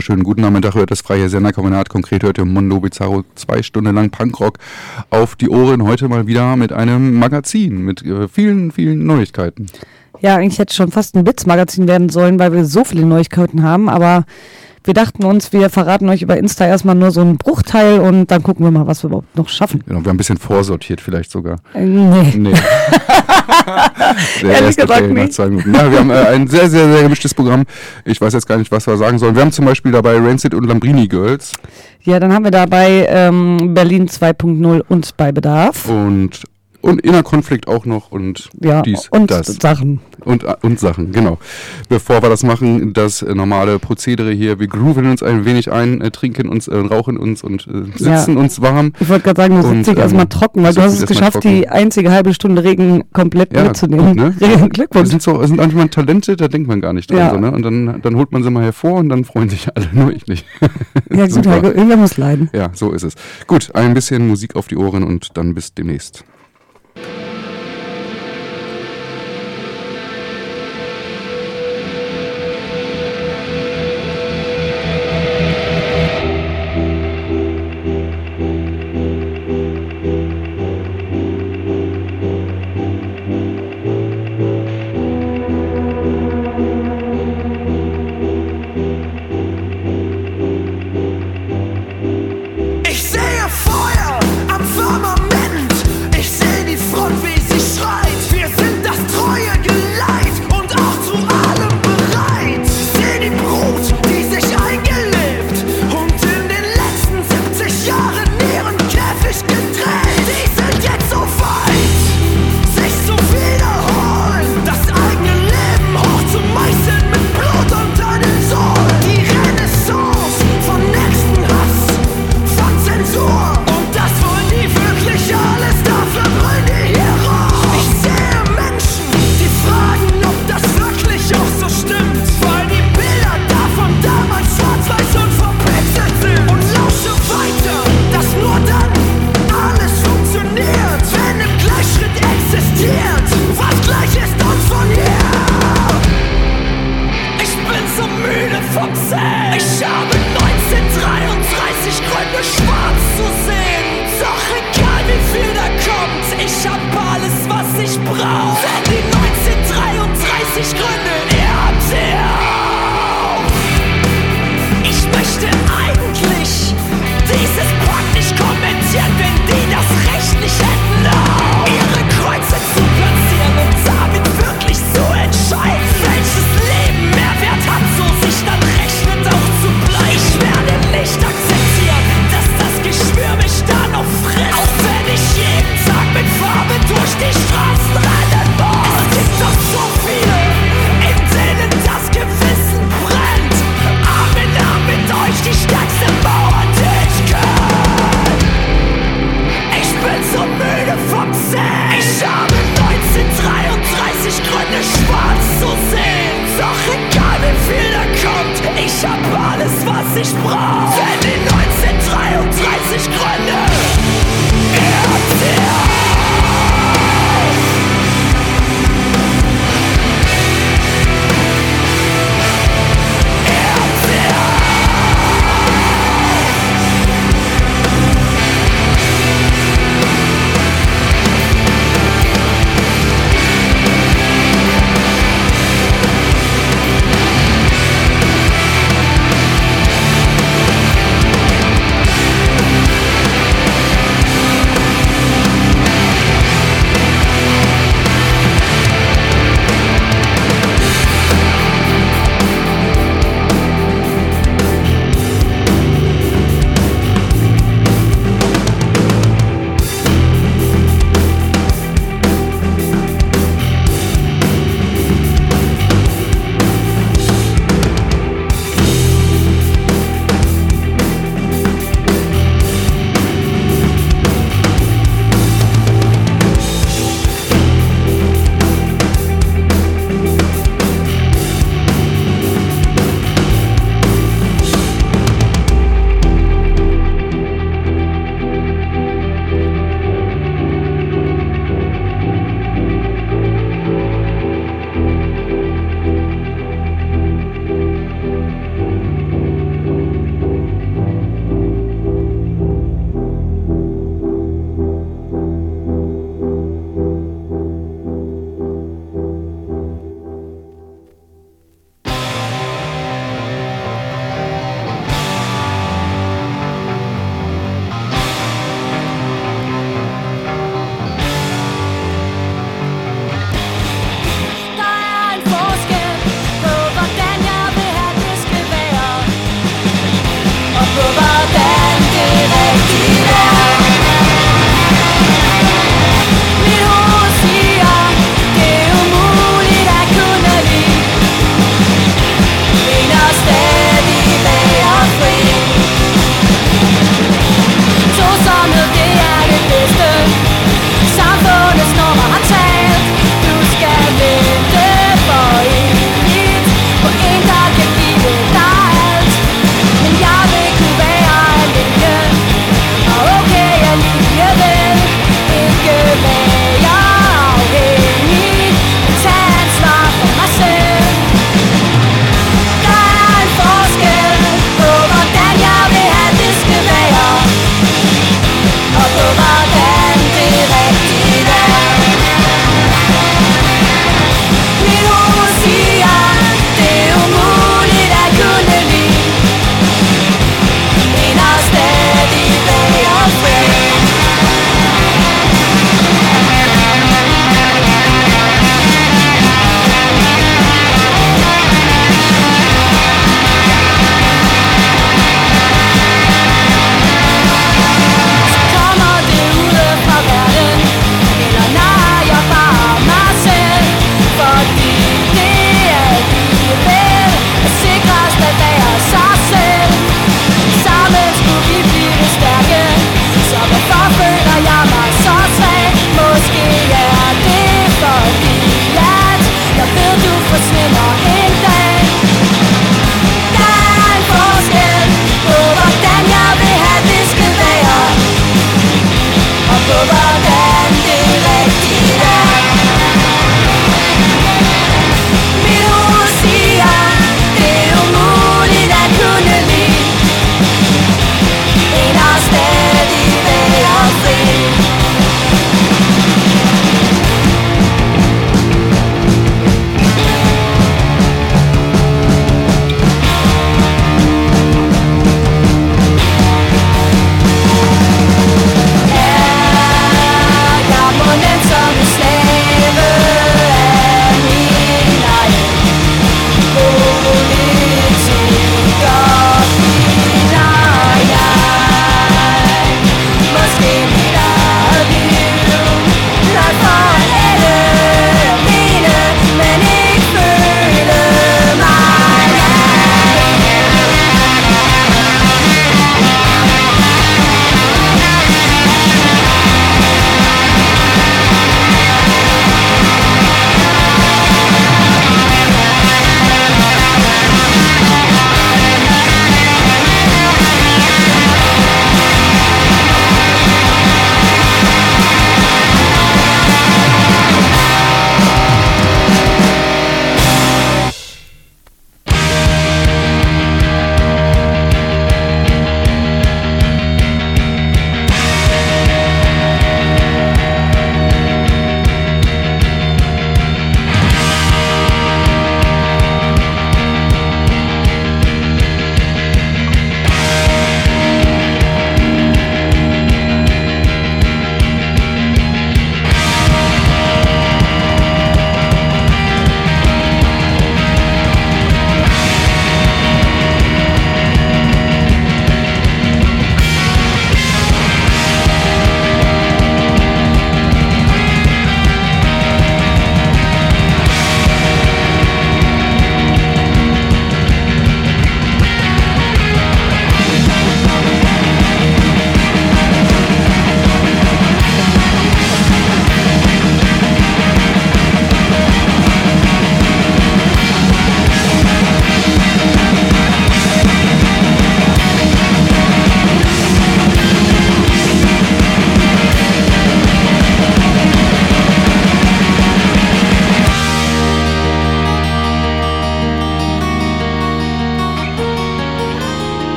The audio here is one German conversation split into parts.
Wunderschönen guten Nachmittag. Hört das freie Senderkombinat. Konkret hört ihr Mondo Bizarro zwei Stunden lang Punkrock auf die Ohren. Heute mal wieder mit einem Magazin mit äh, vielen, vielen Neuigkeiten. Ja, eigentlich hätte schon fast ein Blitzmagazin werden sollen, weil wir so viele Neuigkeiten haben. Aber wir dachten uns, wir verraten euch über Insta erstmal nur so einen Bruchteil und dann gucken wir mal, was wir überhaupt noch schaffen. Genau, wir haben ein bisschen vorsortiert vielleicht sogar. Äh, nee. nee. Ehrlich gesagt okay, nicht. Ja, wir haben äh, ein sehr, sehr, sehr gemischtes Programm. Ich weiß jetzt gar nicht, was wir sagen sollen. Wir haben zum Beispiel dabei Rancid und Lambrini Girls. Ja, dann haben wir dabei ähm, Berlin 2.0 und bei Bedarf. Und und Innerkonflikt auch noch und ja, dies, und das. Sachen. Und, und Sachen, genau. Bevor wir das machen, das normale Prozedere hier, wir grooven uns ein wenig ein, äh, trinken uns, äh, rauchen uns und äh, sitzen ja. uns warm. Ich wollte gerade sagen, du sitzt dich ähm, erstmal trocken, weil du hast es geschafft, trocken. die einzige halbe Stunde Regen komplett ja, mitzunehmen. Ne? Glückwunsch. Das sind, so, das sind manchmal Talente, da denkt man gar nicht dran. Ja. So, ne? Und dann, dann holt man sie mal hervor und dann freuen sich alle, nur ich nicht. Ja gut, Heiko, irgendwer muss leiden. Ja, so ist es. Gut, ein bisschen Musik auf die Ohren und dann bis demnächst. Thank you.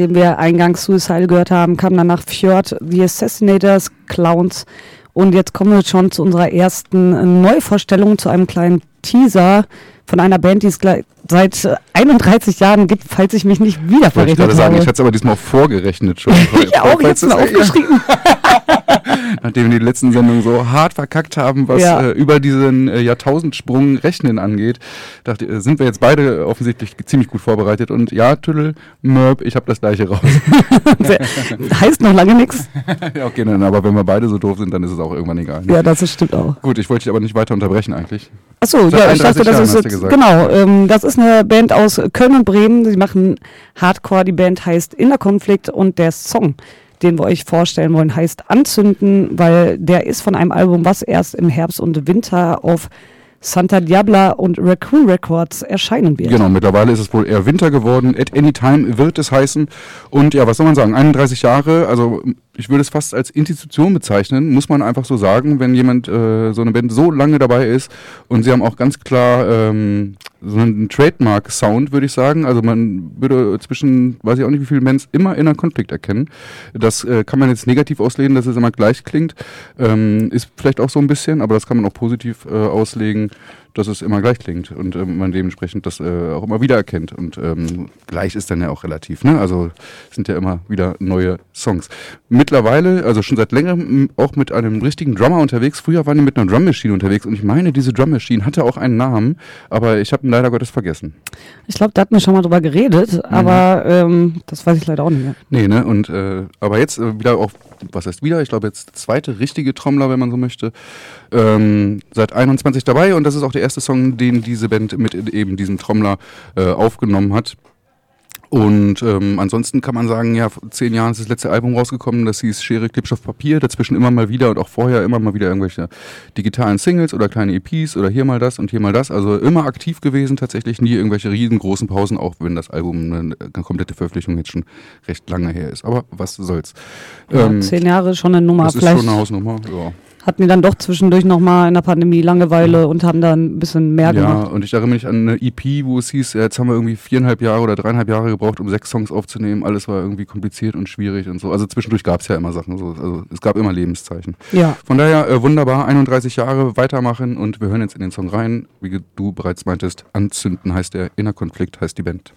Nachdem wir eingangs Suicide gehört haben, kam danach Fjord, The Assassinators, Clowns. Und jetzt kommen wir schon zu unserer ersten Neuvorstellung, zu einem kleinen Teaser von einer Band, die es seit 31 Jahren gibt, falls ich mich nicht wieder verrechnet ich habe. sagen, ich hatte es aber diesmal vorgerechnet schon. ich auch, jetzt mal aufgeschrieben. Nachdem wir die letzten Sendungen so hart verkackt haben, was ja. äh, über diesen äh, Jahrtausendsprung Rechnen angeht, dachte, äh, sind wir jetzt beide offensichtlich ziemlich gut vorbereitet. Und ja, Tüdel, Mörb, ich habe das gleiche raus. heißt noch lange nichts. ja, okay, dann, aber wenn wir beide so doof sind, dann ist es auch irgendwann egal. Ne? Ja, das ist, stimmt auch. Gut, ich wollte dich aber nicht weiter unterbrechen eigentlich. Achso, ja, ich dachte, das Jahren, ist jetzt, genau, ähm, das ist eine Band aus Köln und Bremen. Sie machen Hardcore. Die Band heißt Inner Konflikt und der Song, den wir euch vorstellen wollen, heißt Anzünden, weil der ist von einem Album, was erst im Herbst und Winter auf Santa Diabla und Raccoon Records erscheinen wird. Genau, mittlerweile ist es wohl eher Winter geworden. At any time wird es heißen. Und ja, was soll man sagen? 31 Jahre, also ich würde es fast als Institution bezeichnen, muss man einfach so sagen, wenn jemand, äh, so eine Band so lange dabei ist und sie haben auch ganz klar ähm, so einen Trademark-Sound, würde ich sagen. Also man würde zwischen, weiß ich auch nicht, wie viele Bands immer in einem Konflikt erkennen. Das äh, kann man jetzt negativ auslegen, dass es immer gleich klingt. Ähm, ist vielleicht auch so ein bisschen, aber das kann man auch positiv äh, auslegen dass es immer gleich klingt und äh, man dementsprechend das äh, auch immer wieder erkennt. Und ähm, gleich ist dann ja auch relativ, ne? Also sind ja immer wieder neue Songs. Mittlerweile, also schon seit längerem auch mit einem richtigen Drummer unterwegs. Früher waren die mit einer Drum Machine unterwegs und ich meine, diese Drum Machine hatte auch einen Namen, aber ich habe ihn leider Gottes vergessen. Ich glaube, da hatten wir schon mal drüber geredet, mhm. aber ähm, das weiß ich leider auch nicht mehr. Nee, ne? Und äh, aber jetzt äh, wieder auch was heißt wieder? Ich glaube jetzt zweite richtige Trommler, wenn man so möchte. Ähm, seit 21 dabei und das ist auch der erste Song, den diese Band mit eben diesem Trommler äh, aufgenommen hat. Und ähm, ansonsten kann man sagen, ja, vor zehn Jahren ist das letzte Album rausgekommen, das hieß Schere, Klebstoff, Papier. Dazwischen immer mal wieder und auch vorher immer mal wieder irgendwelche digitalen Singles oder kleine EPs oder hier mal das und hier mal das. Also immer aktiv gewesen, tatsächlich nie irgendwelche riesengroßen Pausen, auch wenn das Album eine, eine komplette Veröffentlichung jetzt schon recht lange her ist. Aber was soll's. Ja, ähm, zehn Jahre schon eine Nummer. Das ist schon eine Hausnummer, ja hatten die dann doch zwischendurch nochmal in der Pandemie Langeweile und haben dann ein bisschen mehr gemacht. Ja, und ich erinnere mich an eine EP, wo es hieß, jetzt haben wir irgendwie viereinhalb Jahre oder dreieinhalb Jahre gebraucht, um sechs Songs aufzunehmen. Alles war irgendwie kompliziert und schwierig und so. Also zwischendurch gab es ja immer Sachen. So. Also es gab immer Lebenszeichen. Ja. Von daher äh, wunderbar, 31 Jahre weitermachen und wir hören jetzt in den Song rein. Wie du bereits meintest, Anzünden heißt der, Innerkonflikt heißt die Band.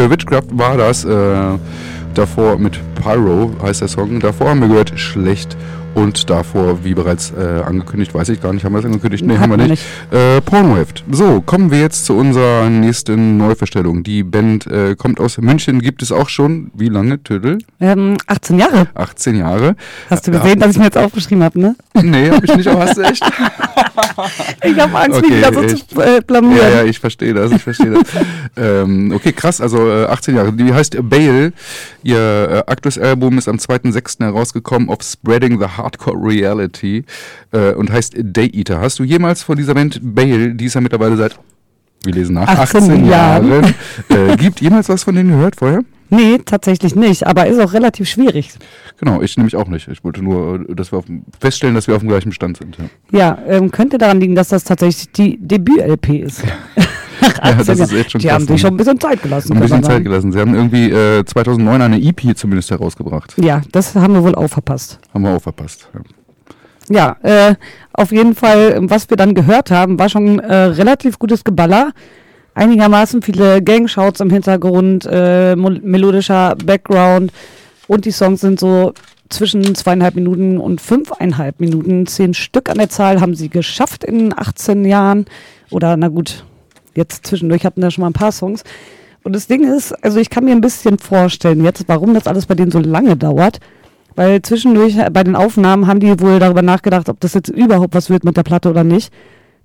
Äh, Witchcraft war das. Äh, davor mit Pyro heißt der Song. Davor haben wir gehört Schlecht und davor, wie bereits äh, angekündigt, weiß ich gar nicht, haben wir es angekündigt? Nee, haben wir nicht. nicht. Äh, Pornoheft. So, kommen wir jetzt zu unserer nächsten Neuverstellung. Die Band äh, kommt aus München, gibt es auch schon, wie lange, Tödel? Ähm, 18 Jahre. 18 Jahre. Hast du gesehen, dass ich mir jetzt aufgeschrieben habe, ne? Nee, hab ich nicht, aber hast du echt? ich habe Angst, okay, mich wieder so ich, zu äh, blamieren. Ja, ja, ich verstehe das, ich verstehe das. ähm, okay, krass, also 18 äh, Jahre. Die heißt Bale. Ihr äh, aktuelles Album ist am 2.6. herausgekommen auf Spreading the Hardcore Reality äh, und heißt Day Eater. Hast du jemals von dieser Band Bale, die ist ja mittlerweile seit, wir lesen nach, 18, 18 Jahren, äh, gibt jemals was von denen gehört vorher? Nee, tatsächlich nicht, aber ist auch relativ schwierig. Genau, ich nämlich auch nicht. Ich wollte nur, äh, dass wir auf, feststellen, dass wir auf dem gleichen Stand sind. Ja, ja ähm, könnte daran liegen, dass das tatsächlich die Debüt-LP ist. ja, das ist echt schon Die haben sich schon ein bisschen Zeit gelassen. Ein bisschen Zeit gelassen. Sie haben irgendwie äh, 2009 eine EP zumindest herausgebracht. Ja, das haben wir wohl auch verpasst. Haben wir auch verpasst. Ja, ja äh, auf jeden Fall, was wir dann gehört haben, war schon äh, relativ gutes Geballer. Einigermaßen viele Gangshouts im Hintergrund, äh, melodischer Background und die Songs sind so zwischen zweieinhalb Minuten und fünfeinhalb Minuten. Zehn Stück an der Zahl haben sie geschafft in 18 Jahren. Oder na gut, Jetzt zwischendurch hatten wir schon mal ein paar Songs. Und das Ding ist, also ich kann mir ein bisschen vorstellen jetzt, warum das alles bei denen so lange dauert. Weil zwischendurch äh, bei den Aufnahmen haben die wohl darüber nachgedacht, ob das jetzt überhaupt was wird mit der Platte oder nicht.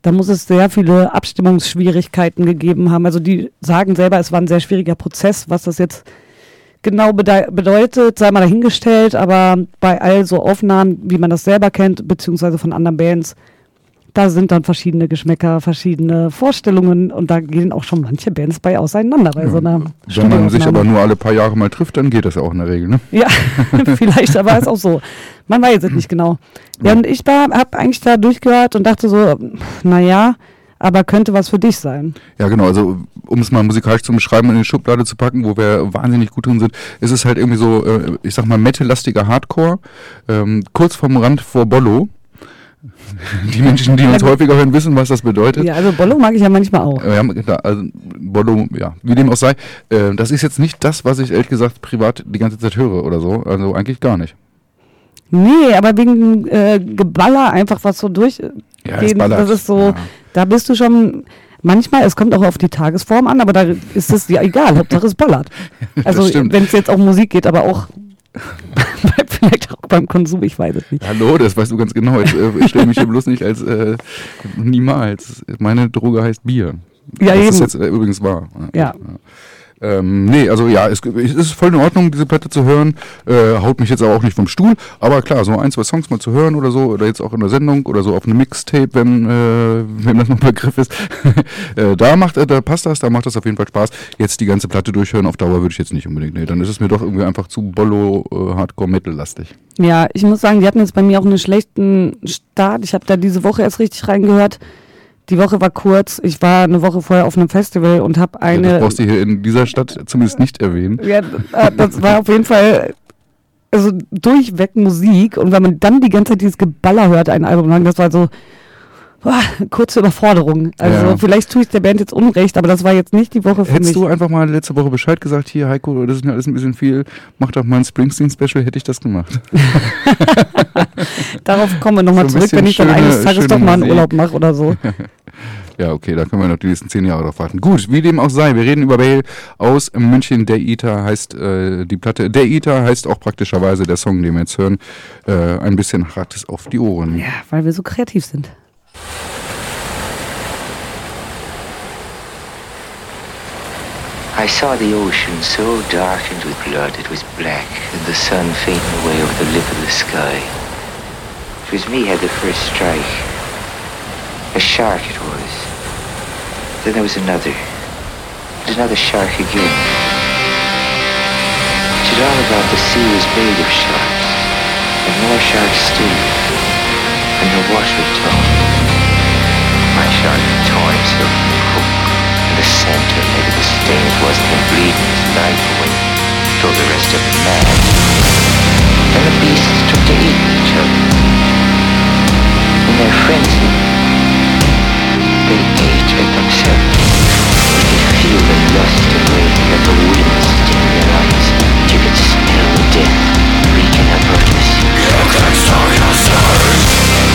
Da muss es sehr viele Abstimmungsschwierigkeiten gegeben haben. Also die sagen selber, es war ein sehr schwieriger Prozess, was das jetzt genau bedeutet, sei mal dahingestellt, aber bei all so Aufnahmen, wie man das selber kennt, beziehungsweise von anderen Bands, da sind dann verschiedene Geschmäcker, verschiedene Vorstellungen und da gehen auch schon manche Bands bei auseinander bei ja. so einer Wenn man sich aber nur alle paar Jahre mal trifft, dann geht das ja auch in der Regel, ne? Ja, vielleicht, aber ist auch so. Man weiß es nicht genau. Ja, und ich habe eigentlich da durchgehört und dachte so, naja, aber könnte was für dich sein. Ja, genau. Also, um es mal musikalisch zu beschreiben, in die Schublade zu packen, wo wir wahnsinnig gut drin sind, ist es halt irgendwie so, äh, ich sag mal, metallastiger Hardcore, ähm, kurz vom Rand vor Bollo. Die Menschen, die uns häufiger hören, wissen, was das bedeutet. Ja, also Bollo mag ich ja manchmal auch. Ja, also Bollo, ja, wie dem auch sei. Äh, das ist jetzt nicht das, was ich ehrlich gesagt privat die ganze Zeit höre oder so. Also eigentlich gar nicht. Nee, aber wegen äh, Geballer einfach was so durch. Ja, das, das ist so, ja. da bist du schon manchmal, es kommt auch auf die Tagesform an, aber da ist es ja egal, Hauptsache es ballert. Also wenn es jetzt auch Musik geht, aber auch Vielleicht auch beim Konsum, ich weiß es nicht. Hallo, das weißt du ganz genau. Jetzt, äh, ich stelle mich hier bloß nicht als äh, niemals. Meine Droge heißt Bier. Ja, das eben. ist jetzt äh, übrigens wahr. ja. ja. Ähm, nee, also ja, es, es, ist voll in Ordnung, diese Platte zu hören. Äh, haut mich jetzt aber auch nicht vom Stuhl. Aber klar, so ein, zwei Songs mal zu hören oder so, oder jetzt auch in der Sendung oder so auf einem Mixtape, wenn, äh, wenn das noch ein Begriff ist. äh, da macht, äh, da passt das, da macht das auf jeden Fall Spaß. Jetzt die ganze Platte durchhören auf Dauer würde ich jetzt nicht unbedingt. Nee, dann ist es mir doch irgendwie einfach zu Bollo äh, Hardcore Metal lastig. Ja, ich muss sagen, die hatten jetzt bei mir auch einen schlechten Start. Ich habe da diese Woche erst richtig reingehört. Die Woche war kurz. Ich war eine Woche vorher auf einem Festival und habe eine. Ja, das brauchst du hier in dieser Stadt zumindest nicht erwähnen. Ja, äh, das war auf jeden Fall also durchweg Musik. Und wenn man dann die ganze Zeit dieses Geballer hört, ein Album lang, das war so, boah, kurze Überforderung. Also ja. vielleicht tue ich der Band jetzt Unrecht, aber das war jetzt nicht die Woche für Hättest mich. Hättest du einfach mal letzte Woche Bescheid gesagt, hier Heiko, das ist mir alles ein bisschen viel, mach doch mal ein Springsteen-Special, hätte ich das gemacht. Darauf kommen wir nochmal so zurück, wenn ich schöne, dann eines Tages doch mal einen Urlaub mache oder so. Ja, okay, da können wir noch die nächsten zehn Jahre drauf warten. Gut, wie dem auch sei, wir reden über Bale aus München. Der Eater heißt äh, die Platte. Der Eater heißt auch praktischerweise der Song, den wir jetzt hören. Äh, ein bisschen hartes auf die Ohren. Ja, weil wir so kreativ sind. I saw the ocean so darkened with blood it was black, and the sun fading away over the lip of the sky. It was me had the first strike. A shark it was. Then there was another. And another shark again. It all about the sea was made of sharks, and more sharks still, and the water tall shot torn himself from the in the center, maybe the stain it was him bleeding his life away, till the rest of the mad. Then the beasts took to eating each other. In their frenzy, they ate at themselves. You could feel the lust of rage that the wind sting their eyes. You could smell death reeking about us. You can start your.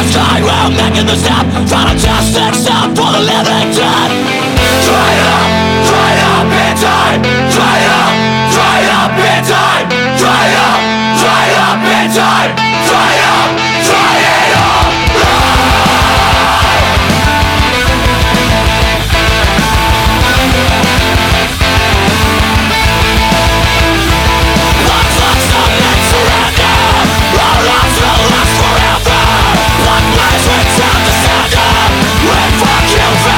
last I will making the step From a just except for the living dead. Rise, went down the We fuck you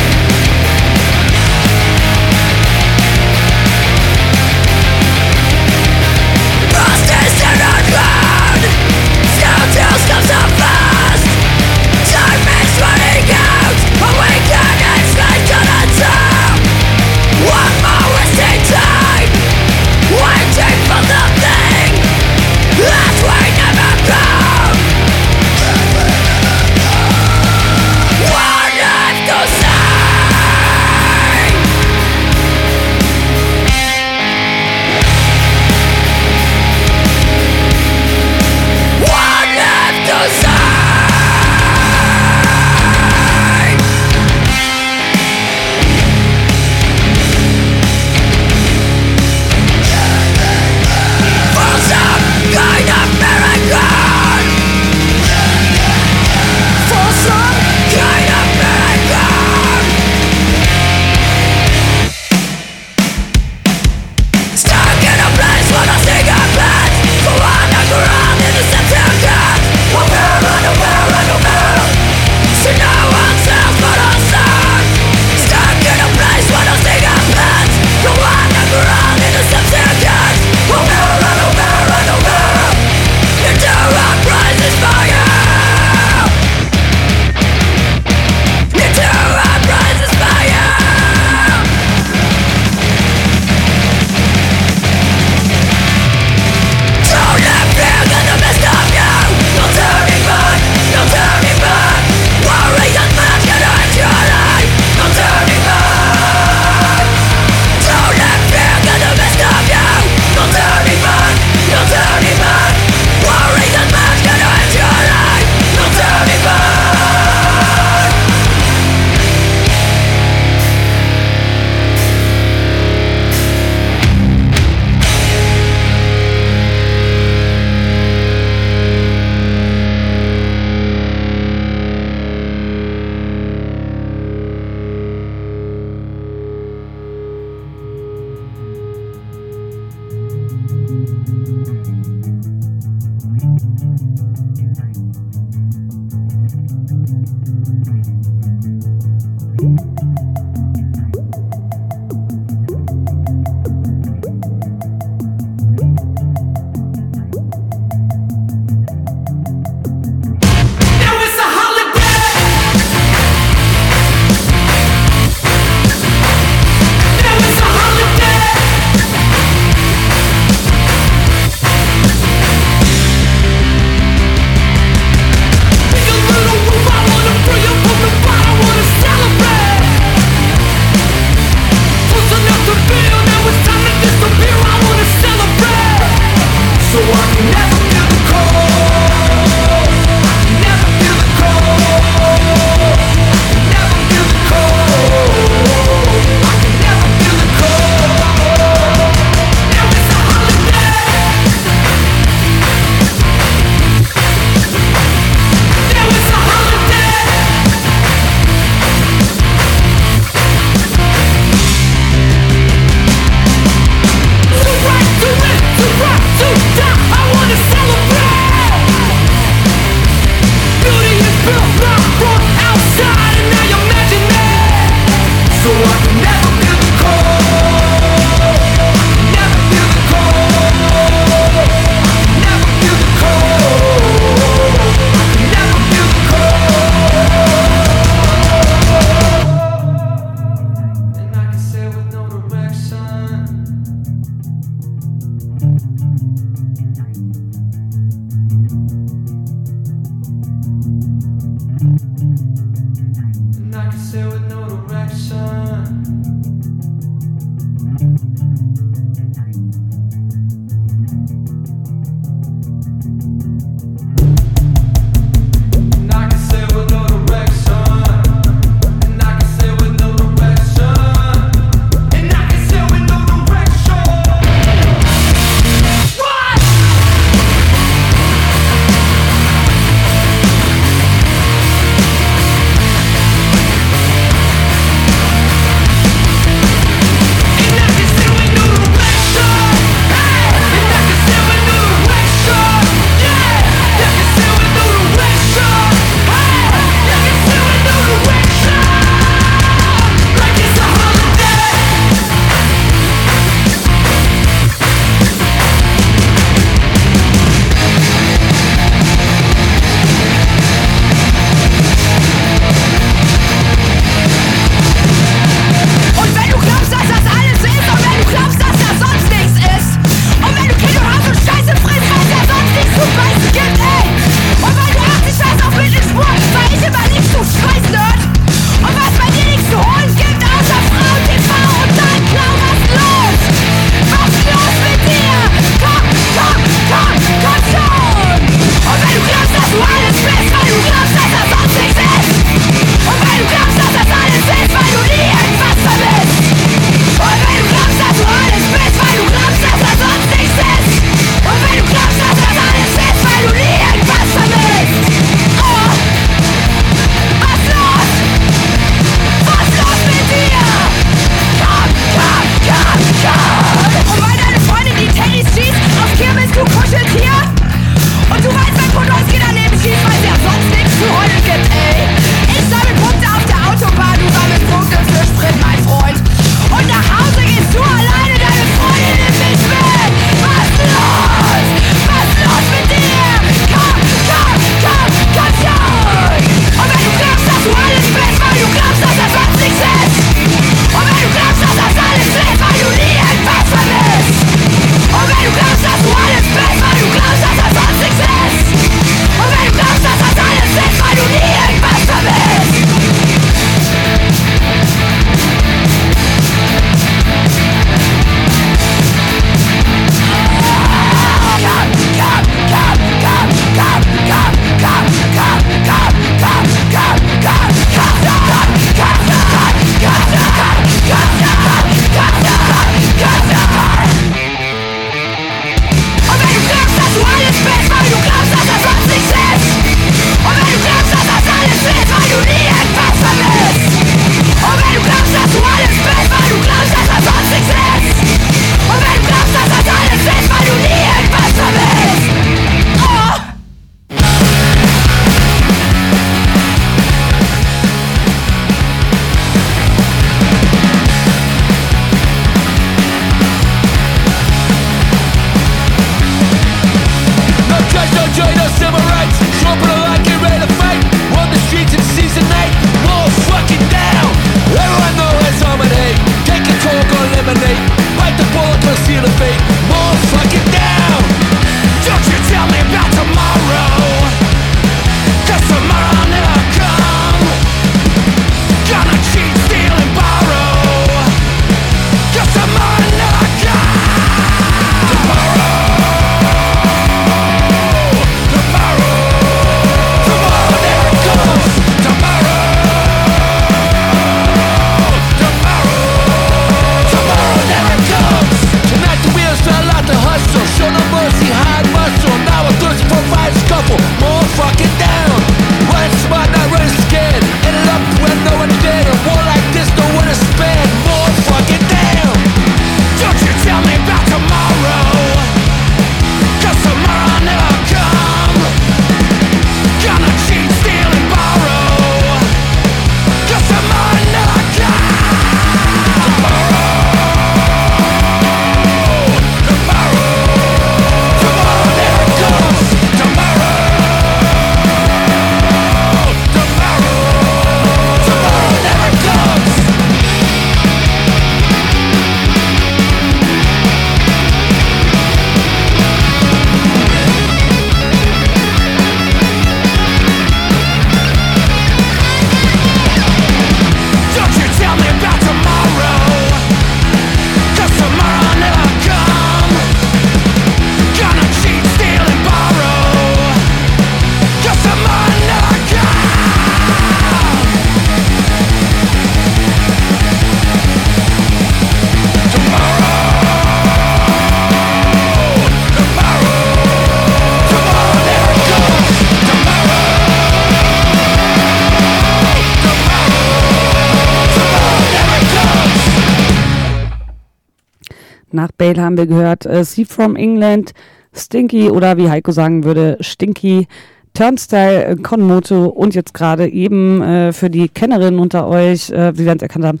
Nach Bale haben wir gehört äh, See from England, Stinky oder wie Heiko sagen würde, Stinky. Turnstyle, äh, Konmoto und jetzt gerade eben äh, für die Kennerinnen unter euch, äh, wie wir es erkannt haben,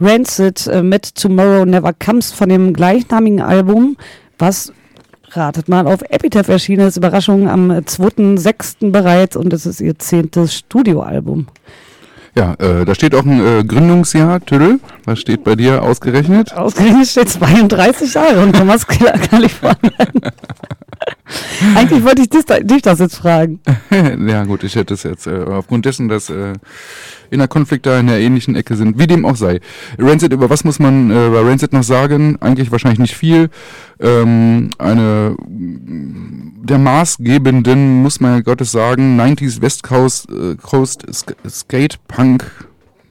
Rancid äh, mit Tomorrow Never Comes von dem gleichnamigen Album, was ratet mal auf Epitaph erschienen ist. Überraschung am 2.6. bereits und es ist ihr zehntes Studioalbum. Ja, äh, da steht auch ein äh, Gründungsjahr, Tüdel. Was steht bei dir ausgerechnet? Ausgerechnet steht 32 Jahre und Thomas Kalifornien. Eigentlich wollte ich dich, dich das jetzt fragen. ja gut, ich hätte es jetzt äh, aufgrund dessen, dass äh, Innerkonflikte in der ähnlichen Ecke sind, wie dem auch sei. Rancid, über was muss man äh, bei Rancid noch sagen? Eigentlich wahrscheinlich nicht viel. Ähm, eine der maßgebenden, muss man ja Gottes sagen, 90s West Coast, äh, Coast Skate Punk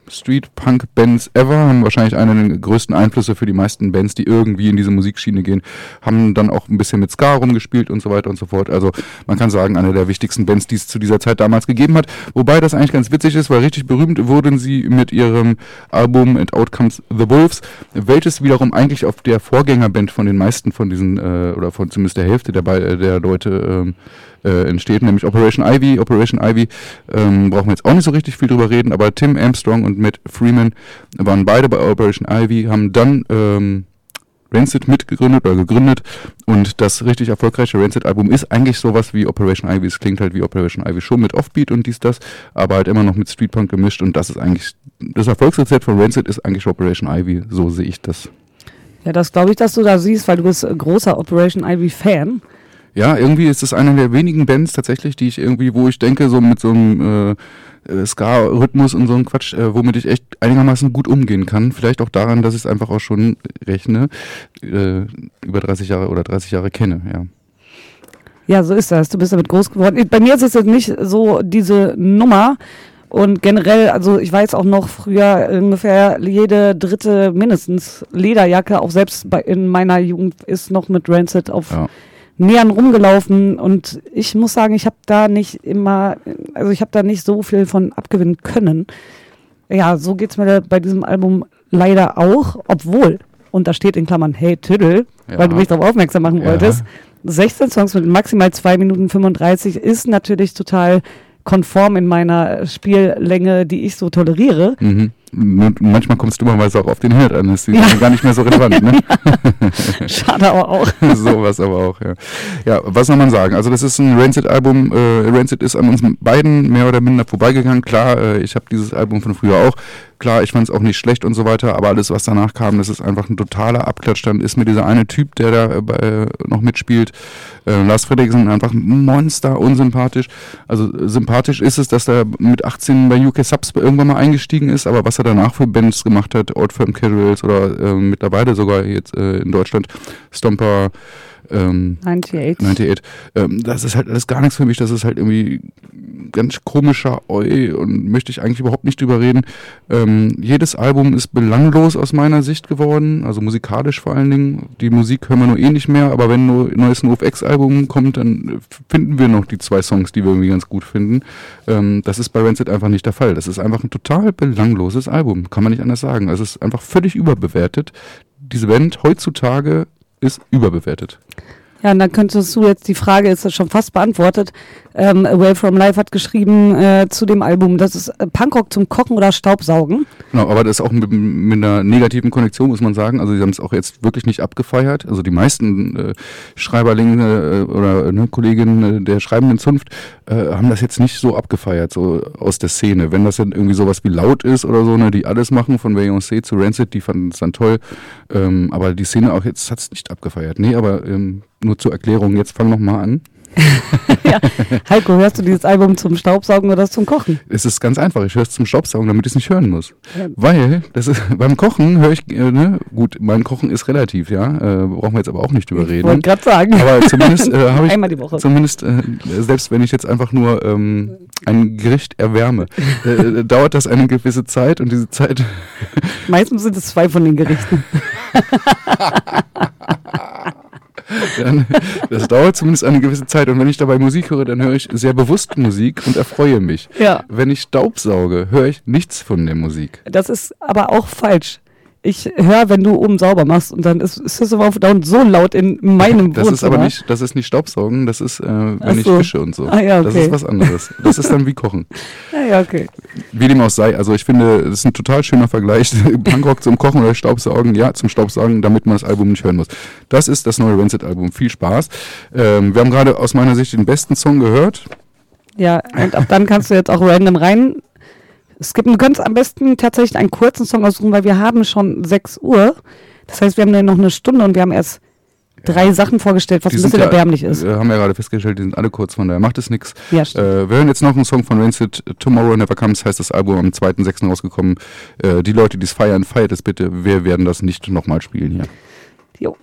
Street-Punk-Bands ever, haben wahrscheinlich einen der größten Einflüsse für die meisten Bands, die irgendwie in diese Musikschiene gehen, haben dann auch ein bisschen mit Ska rumgespielt und so weiter und so fort. Also man kann sagen, eine der wichtigsten Bands, die es zu dieser Zeit damals gegeben hat. Wobei das eigentlich ganz witzig ist, weil richtig berühmt wurden sie mit ihrem Album And Out Comes the Wolves, welches wiederum eigentlich auf der Vorgängerband von den meisten von diesen, äh, oder von zumindest der Hälfte der, der Leute äh, äh, entsteht, nämlich Operation Ivy. Operation Ivy ähm, brauchen wir jetzt auch nicht so richtig viel drüber reden, aber Tim Armstrong und Matt Freeman waren beide bei Operation Ivy, haben dann ähm, Rancid mitgegründet oder gegründet und das richtig erfolgreiche Rancid-Album ist eigentlich sowas wie Operation Ivy. Es klingt halt wie Operation Ivy schon mit Offbeat und dies, das, aber halt immer noch mit Streetpunk gemischt und das ist eigentlich, das Erfolgsrezept von Rancid ist eigentlich Operation Ivy, so sehe ich das. Ja, das glaube ich, dass du da siehst, weil du bist großer Operation Ivy-Fan. Ja, irgendwie ist es eine der wenigen Bands tatsächlich, die ich irgendwie, wo ich denke, so mit so einem äh, äh, Ska-Rhythmus und so einem Quatsch, äh, womit ich echt einigermaßen gut umgehen kann. Vielleicht auch daran, dass ich es einfach auch schon rechne, äh, über 30 Jahre oder 30 Jahre kenne, ja. Ja, so ist das. Du bist damit groß geworden. Bei mir ist es jetzt nicht so diese Nummer. Und generell, also ich weiß auch noch früher ungefähr jede dritte mindestens Lederjacke, auch selbst bei, in meiner Jugend ist noch mit Rancid auf ja nähern rumgelaufen und ich muss sagen, ich habe da nicht immer, also ich habe da nicht so viel von abgewinnen können. Ja, so geht's mir bei diesem Album leider auch, obwohl, und da steht in Klammern, hey Tüdel, ja. weil du mich darauf aufmerksam machen ja. wolltest, 16 Songs mit maximal 2 Minuten 35 ist natürlich total konform in meiner Spiellänge, die ich so toleriere. Mhm manchmal kommst du dummerweise auch auf den Herd an. Das ist ja. gar nicht mehr so relevant. Ne? Schade aber auch. Sowas aber auch, ja. Ja, was soll man sagen? Also das ist ein Rancid-Album. Äh, Rancid ist an uns beiden mehr oder minder vorbeigegangen. Klar, äh, ich habe dieses Album von früher auch. Klar, ich fand es auch nicht schlecht und so weiter, aber alles, was danach kam, das ist einfach ein totaler Abklatsch. Dann ist mir dieser eine Typ, der da äh, noch mitspielt, äh, Lars Fredriksen, einfach ein Monster, unsympathisch. Also sympathisch ist es, dass er mit 18 bei UK Subs irgendwann mal eingestiegen ist, aber was er danach für Bands gemacht hat, Old Firm Casuals oder äh, mittlerweile sogar jetzt äh, in Deutschland. Stomper, ähm, 98. 98. Ähm, das ist halt alles gar nichts für mich. Das ist halt irgendwie ganz komischer Oi und möchte ich eigentlich überhaupt nicht drüber reden. Ähm, jedes Album ist belanglos aus meiner Sicht geworden, also musikalisch vor allen Dingen. Die Musik hören wir nur eh nicht mehr, aber wenn ein neues NoFX-Album kommt, dann finden wir noch die zwei Songs, die wir irgendwie ganz gut finden. Ähm, das ist bei Rancid einfach nicht der Fall. Das ist einfach ein total belangloses Album, kann man nicht anders sagen. Also es ist einfach völlig überbewertet. Diese Band heutzutage ist überbewertet. Ja, und dann könntest du jetzt, die Frage ist schon fast beantwortet. Ähm, Away from Life hat geschrieben äh, zu dem Album, das ist äh, Punkrock zum Kochen oder Staubsaugen. Genau, aber das ist auch mit, mit einer negativen Konnektion, muss man sagen. Also sie haben es auch jetzt wirklich nicht abgefeiert. Also die meisten äh, Schreiberlinge äh, oder ne, Kolleginnen äh, der schreibenden Zunft äh, haben das jetzt nicht so abgefeiert, so aus der Szene. Wenn das dann irgendwie sowas wie laut ist oder so, ne, die alles machen, von Beyoncé zu Rancid, die fanden es dann toll. Ähm, aber die Szene auch jetzt hat es nicht abgefeiert. Nee, aber ähm, nur zur Erklärung, jetzt fang noch mal an. ja. Heiko, hörst du dieses Album zum Staubsaugen oder zum Kochen? Es ist ganz einfach. Ich höre es zum Staubsaugen, damit ich es nicht hören muss. Ja. Weil das ist, beim Kochen höre ich, äh, ne, gut, mein Kochen ist relativ, ja. Äh, brauchen wir jetzt aber auch nicht drüber reden. Ich wollte gerade sagen. Aber zumindest äh, habe ich. Einmal die Woche. Zumindest, äh, selbst wenn ich jetzt einfach nur ähm, ein Gericht erwärme, äh, äh, dauert das eine gewisse Zeit und diese Zeit. Meistens sind es zwei von den Gerichten. dann, das dauert zumindest eine gewisse Zeit. Und wenn ich dabei Musik höre, dann höre ich sehr bewusst Musik und erfreue mich. Ja. Wenn ich Staubsauge, höre ich nichts von der Musik. Das ist aber auch falsch. Ich höre, wenn du oben sauber machst und dann ist, System of Down so laut in meinem das Wohnzimmer. Das ist aber nicht, das ist nicht Staubsaugen, das ist, äh, wenn so. ich fische und so. Ah, ja, okay. Das ist was anderes. Das ist dann wie Kochen. Ja, ja, okay. Wie dem auch sei, also ich finde, das ist ein total schöner Vergleich. Punkrock zum Kochen oder Staubsaugen, ja, zum Staubsaugen, damit man das Album nicht hören muss. Das ist das neue Rancid-Album. Viel Spaß. Ähm, wir haben gerade aus meiner Sicht den besten Song gehört. Ja, und ab dann kannst du jetzt auch random rein es gibt, du kannst am besten tatsächlich einen kurzen Song aussuchen, weil wir haben schon 6 Uhr. Das heißt, wir haben noch eine Stunde und wir haben erst drei Sachen vorgestellt, was die ein bisschen ja, erbärmlich ist. Wir haben ja gerade festgestellt, die sind alle kurz, von daher macht es nichts. Ja, äh, wir hören jetzt noch einen Song von Rancid, Tomorrow Never Comes, heißt das Album am 2.6. rausgekommen. Äh, die Leute, die es feiern, feiert es bitte. Wir werden das nicht nochmal spielen hier. Jo.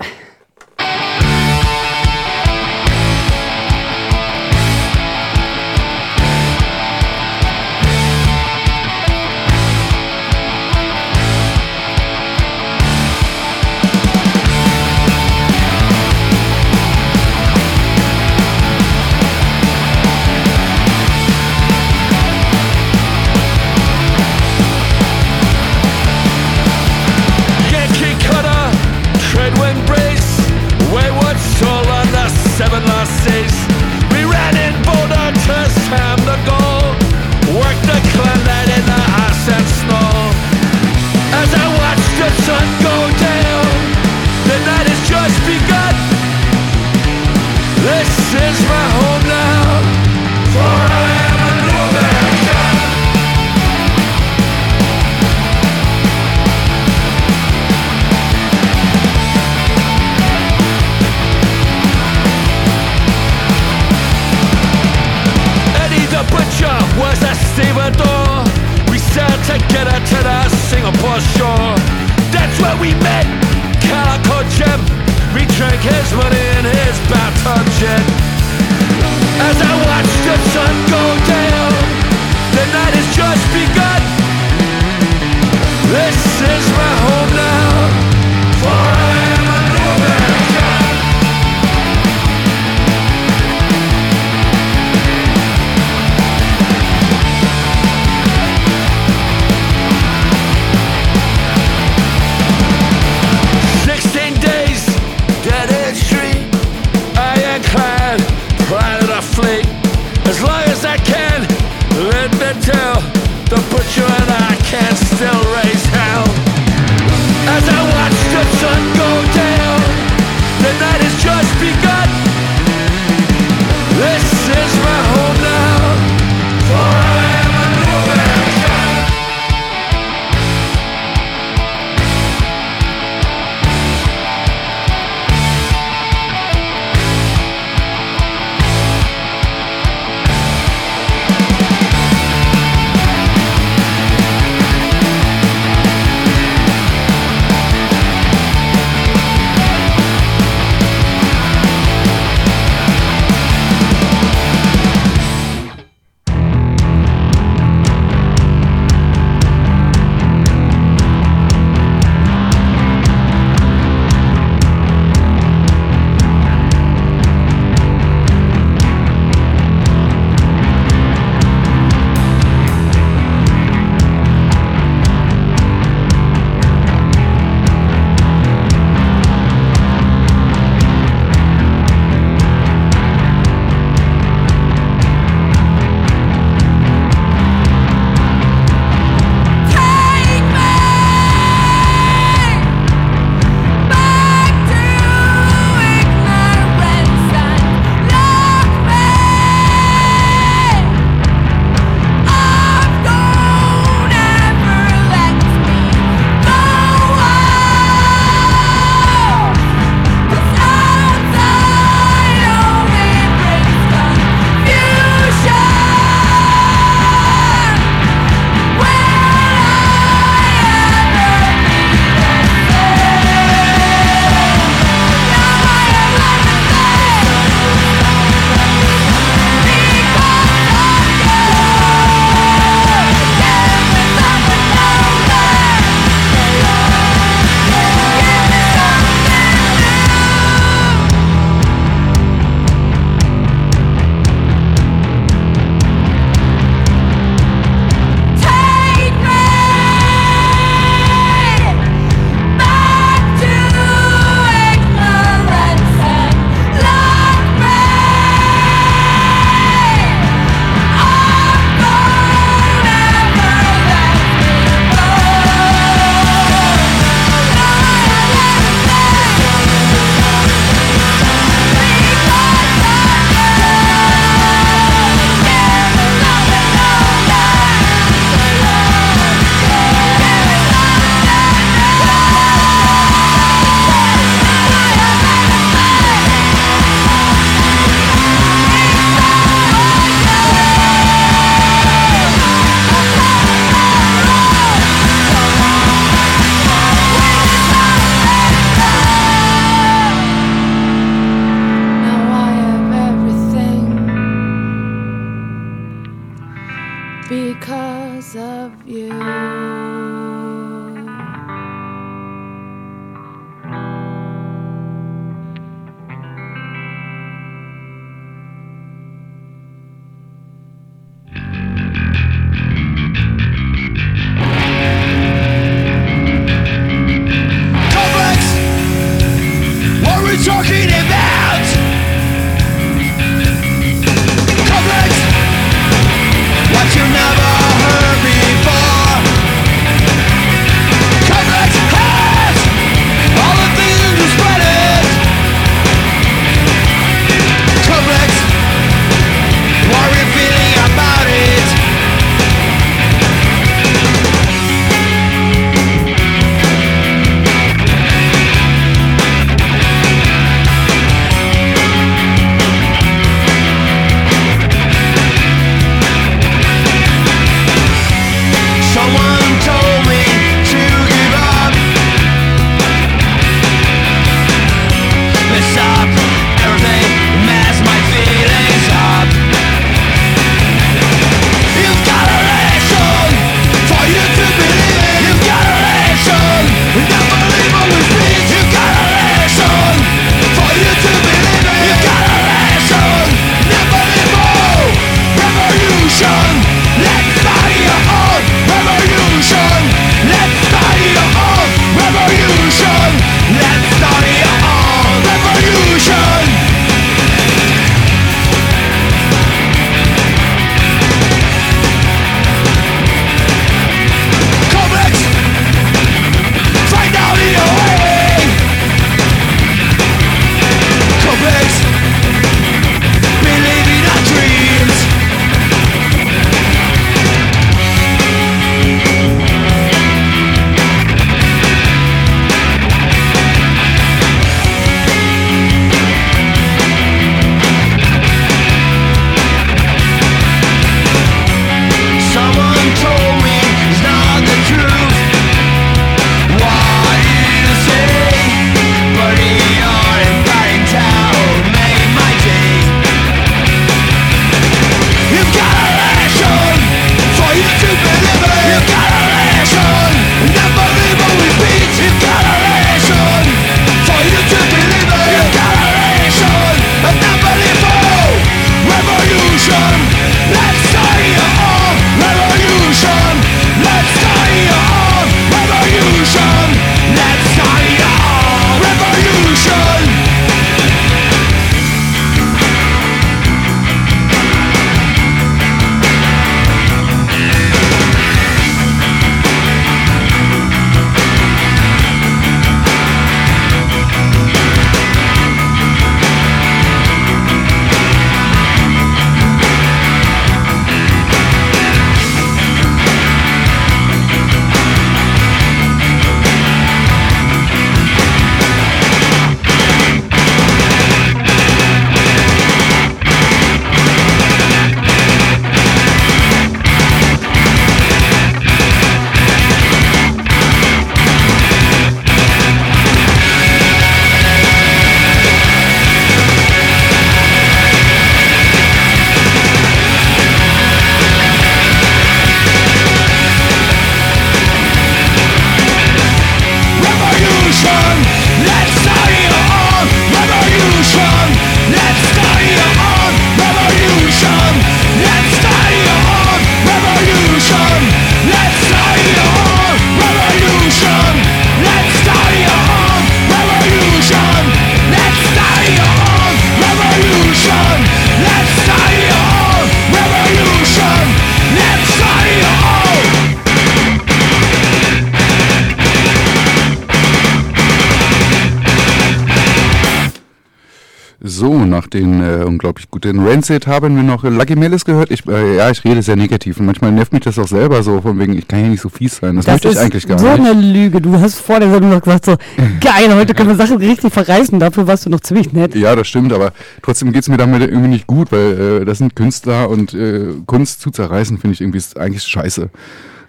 So, nach den äh, unglaublich guten Rancid haben wir noch Lucky Melis gehört. Ich, äh, ja, ich rede sehr negativ und manchmal nervt mich das auch selber so, von wegen, ich kann ja nicht so fies sein. Das, das möchte ich eigentlich gar so nicht. so eine Lüge. Du hast vor der Sendung noch gesagt, so, geil, heute können wir Sachen richtig verreißen. Dafür warst du noch ziemlich nett. Ja, das stimmt, aber trotzdem geht es mir damit irgendwie nicht gut, weil äh, das sind Künstler und äh, Kunst zu zerreißen, finde ich irgendwie ist eigentlich scheiße.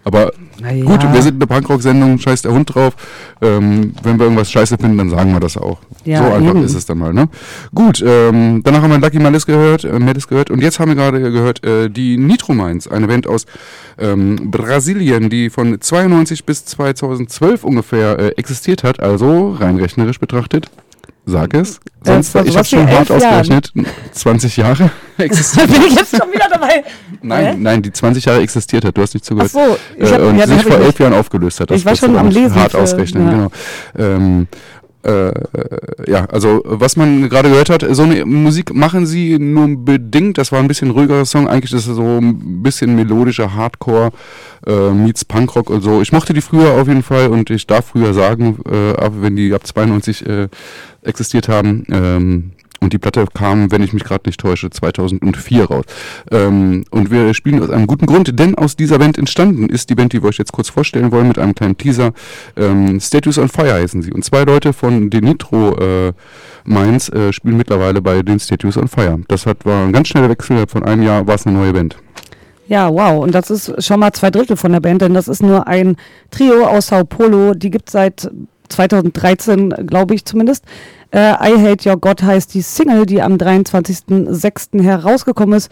Aber ja. gut, wir sind eine Punkrock-Sendung, scheiß der Hund drauf. Ähm, wenn wir irgendwas scheiße finden, dann sagen wir das auch. Ja, so einfach eben. ist es dann mal. Ne? Gut, ähm, danach haben wir Lucky Malis gehört, äh, Malis gehört und jetzt haben wir gerade gehört äh, die Nitro Minds, eine Band aus ähm, Brasilien, die von 92 bis 2012 ungefähr äh, existiert hat, also rein rechnerisch betrachtet. Sag es. Sonst, äh, ich habe schon hart ausgerechnet. 20 Jahre existiert. Bin ich jetzt schon wieder dabei? Nein, Hä? nein, die 20 Jahre existiert hat. Du hast nicht zugehört. Ach so, ich hab, äh, und ja, sich vor elf Jahren aufgelöst hat. Das ich war schon am Lesen. Hart ausrechnen, ja. genau. Ähm, äh, ja, also was man gerade gehört hat, so eine Musik machen sie nur bedingt. Das war ein bisschen ruhigerer Song. Eigentlich ist es so ein bisschen melodischer Hardcore äh, meets Punkrock und so. Ich mochte die früher auf jeden Fall und ich darf früher sagen, äh, wenn die ab 92 äh, existiert haben, ähm, und die Platte kam, wenn ich mich gerade nicht täusche, 2004 raus. Ähm, und wir spielen aus einem guten Grund, denn aus dieser Band entstanden ist die Band, die wir euch jetzt kurz vorstellen wollen, mit einem kleinen Teaser. Ähm, Status on Fire heißen sie. Und zwei Leute von den Nitro äh, Minds äh, spielen mittlerweile bei den Status on Fire. Das hat, war ein ganz schneller Wechsel. Von einem Jahr war es eine neue Band. Ja, wow. Und das ist schon mal zwei Drittel von der Band, denn das ist nur ein Trio aus Sao Paulo. Die gibt es seit 2013, glaube ich zumindest. Äh, I Hate Your God heißt die Single, die am 23.06. herausgekommen ist.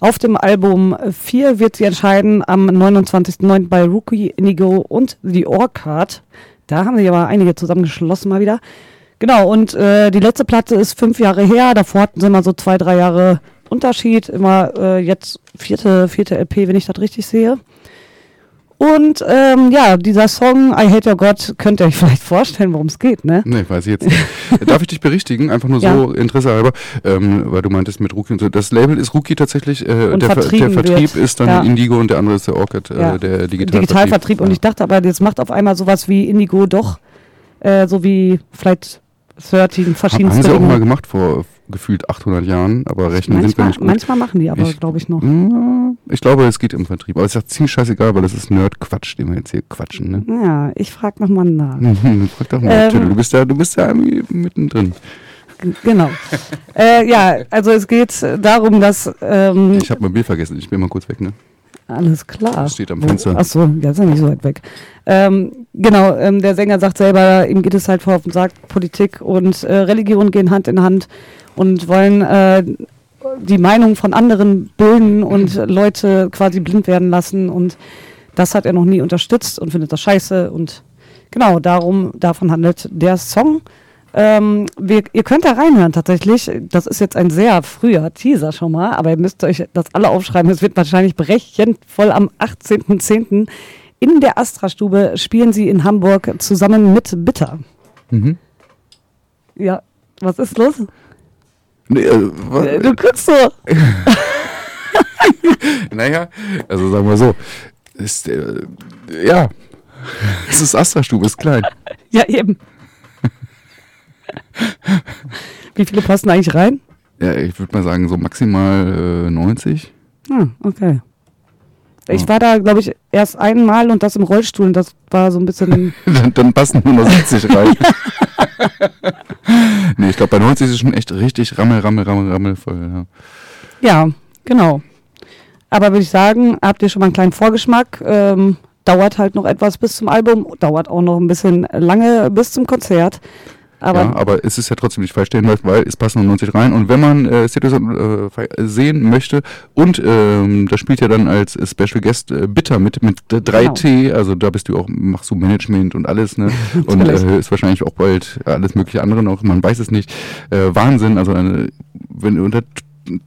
Auf dem Album 4 wird sie entscheiden am 29.09. bei Rookie Indigo und The Orchard. Da haben sie aber einige zusammengeschlossen mal wieder. Genau, und äh, die letzte Platte ist fünf Jahre her. Davor hatten sie mal so zwei, drei Jahre Unterschied. Immer äh, jetzt vierte, vierte LP, wenn ich das richtig sehe. Und ähm, ja, dieser Song I Hate Your God, könnt ihr euch vielleicht vorstellen, worum es geht, ne? Nee, weiß ich jetzt nicht. Darf ich dich berichtigen? Einfach nur ja. so Interesse halber, ähm, weil du meintest mit Rookie und so. Das Label ist Rookie tatsächlich, äh, der, Ver der, Vertrieb wird. ist dann ja. Indigo und der andere ist der Orchid, äh, ja. der Digitalvertrieb. Digitalvertrieb. Und ich dachte aber, jetzt macht auf einmal sowas wie Indigo doch, äh, so wie vielleicht 13 verschiedene Haben sie auch mal gemacht vor gefühlt 800 Jahren, aber rechnen manchmal, sind wir nicht gut. Manchmal machen die aber, glaube ich, noch. Ich glaube, es geht im Vertrieb. Aber es ist ja ziemlich scheißegal, weil das ist Nerd-Quatsch, den wir jetzt hier quatschen. Ne? Ja, ich frage nochmal nach. frag doch mal, ähm, du bist ja, du bist ja irgendwie mittendrin. Genau. äh, ja, also es geht darum, dass. Ähm, ich habe mein Bier vergessen, ich bin mal kurz weg, ne? Alles klar. Das steht am Fenster. Achso, ja, ist ja nicht so weit weg. Ähm, genau, ähm, der Sänger sagt selber, ihm geht es halt vor und sagt, Politik und äh, Religion gehen Hand in Hand und wollen äh, die Meinung von anderen bilden und Leute quasi blind werden lassen. Und das hat er noch nie unterstützt und findet das scheiße. Und genau, darum, davon handelt der Song. Ähm, wir, ihr könnt da reinhören tatsächlich. Das ist jetzt ein sehr früher Teaser schon mal, aber ihr müsst euch das alle aufschreiben. Es wird wahrscheinlich brechend voll am 18.10. In der Astra-Stube spielen sie in Hamburg zusammen mit Bitter. Mhm. Ja, was ist los? Nee, äh du guckst so. naja, also sagen wir so, ist, äh, ja, es ist Astra-Stube, ist klein. ja, eben. Wie viele passen eigentlich rein? Ja, ich würde mal sagen, so maximal äh, 90. Ah, okay. Ich war da, glaube ich, erst einmal und das im Rollstuhl und das war so ein bisschen. dann, dann, passen nur noch 70 rein. nee, ich glaube, bei 90 ist es schon echt richtig rammel, rammel, rammel, rammel voll. Ja. ja, genau. Aber würde ich sagen, habt ihr schon mal einen kleinen Vorgeschmack? Ähm, dauert halt noch etwas bis zum Album, dauert auch noch ein bisschen lange bis zum Konzert. Aber, ja, aber es ist ja trotzdem nicht falsch stehen, weil es passen nur 90 rein. Und wenn man äh, Citizen äh, sehen möchte, und ähm, da spielt ja dann als Special Guest äh, Bitter mit, mit 3T, genau. also da bist du auch, machst du Management und alles, ne? und äh, ist wahrscheinlich auch bald alles mögliche andere noch, man weiß es nicht. Äh, Wahnsinn, also eine, wenn du unter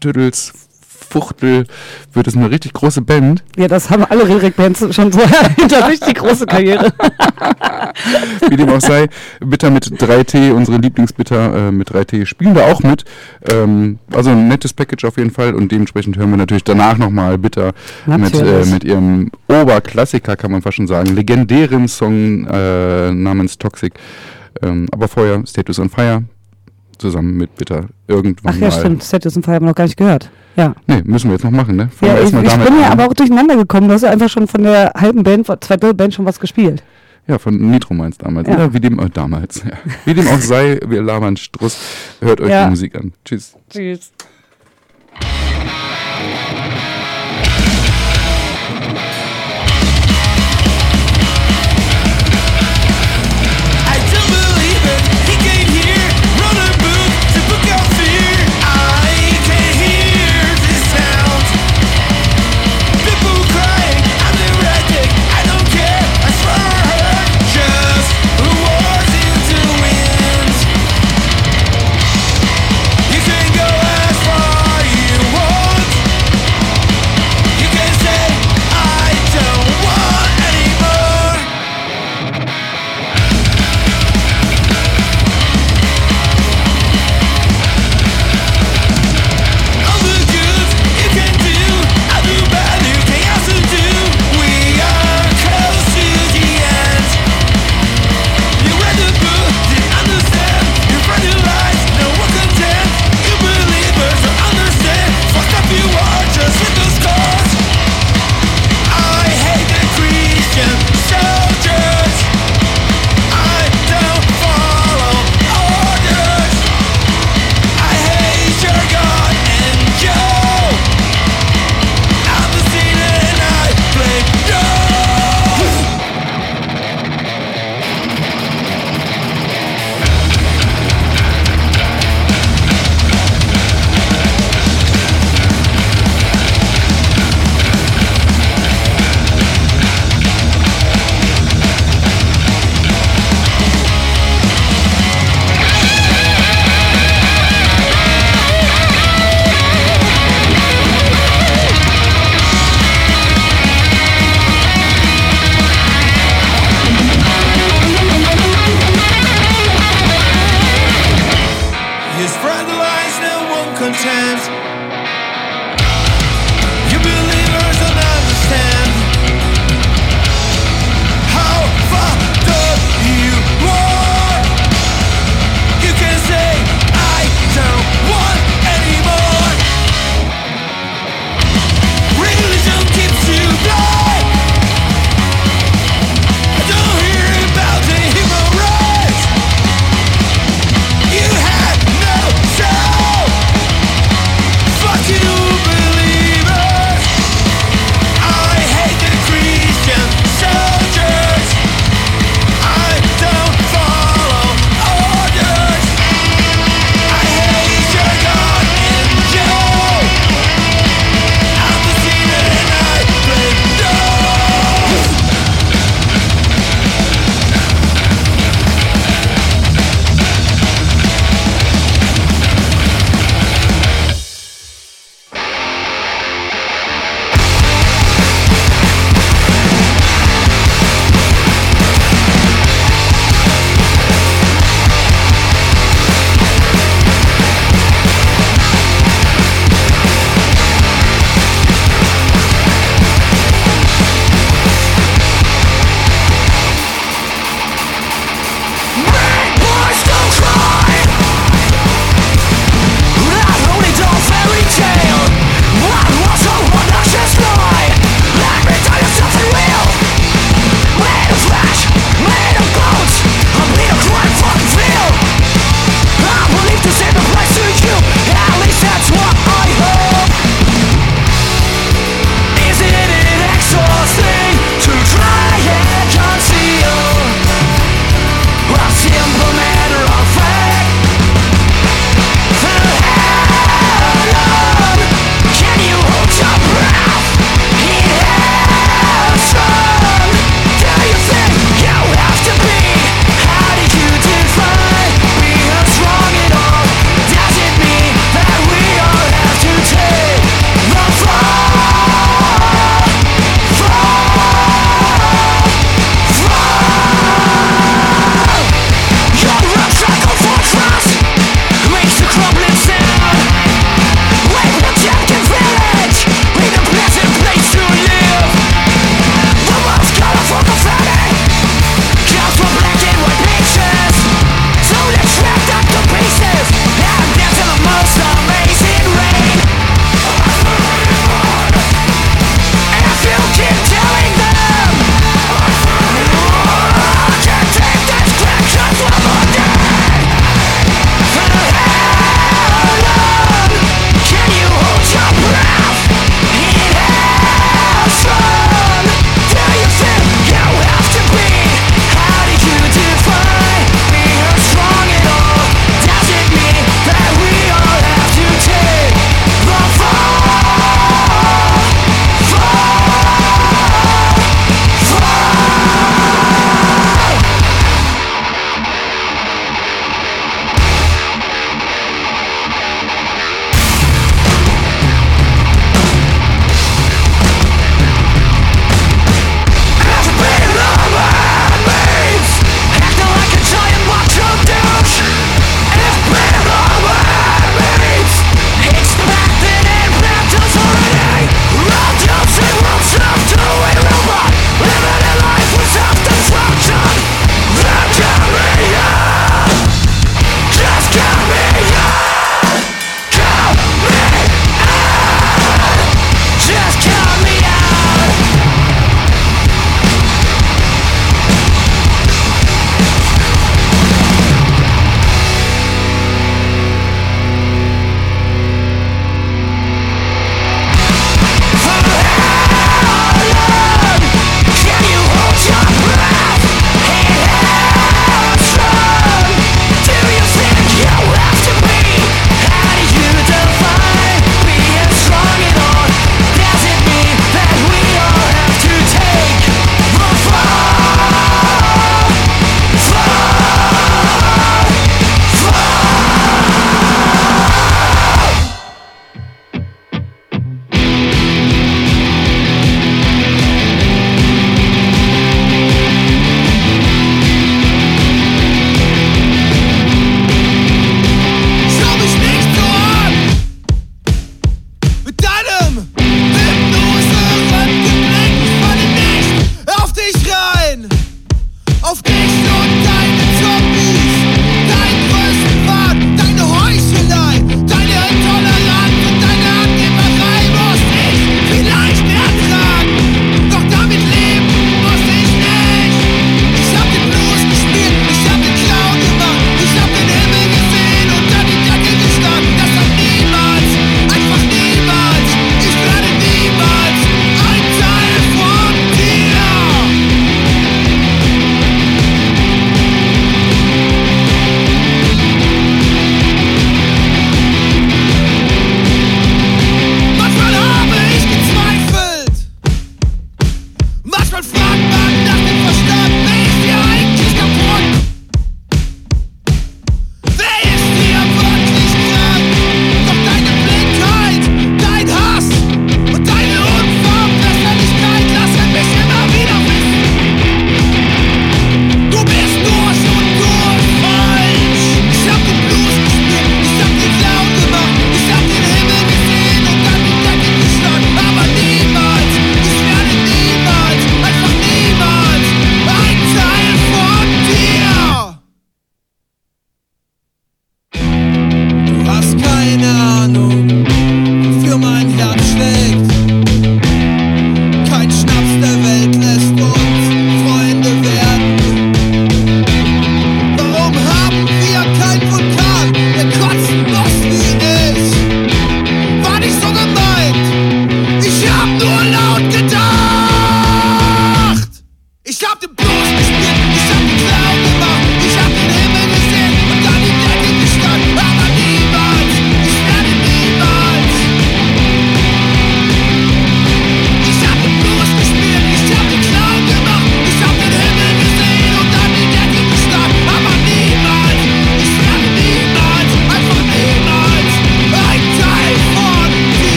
Tüttels Fuchtel wird es eine richtig große Band. Ja, das haben alle Lyric-Bands schon so hinter sich, die große Karriere. Wie dem auch sei, Bitter mit 3T, unsere Lieblingsbitter äh, mit 3T spielen da auch mit. Ähm, also ein nettes Package auf jeden Fall und dementsprechend hören wir natürlich danach nochmal Bitter mit, äh, mit ihrem Oberklassiker, kann man fast schon sagen, legendären Song äh, namens Toxic. Ähm, aber vorher Status on Fire zusammen mit Bitter irgendwann Ach ja, mal. stimmt. Citizen Fire haben wir noch gar nicht gehört. Ja. Nee, müssen wir jetzt noch machen, ne? ja ich, ich bin ja aber auch durcheinander gekommen. Du hast ja einfach schon von der halben Band, zweiter Band schon was gespielt. Ja, von Nitro Mainz damals. Ja. Oder wie dem, äh, damals, ja. Wie dem auch sei, wir labern Struss. Hört euch ja. die Musik an. Tschüss. Tschüss.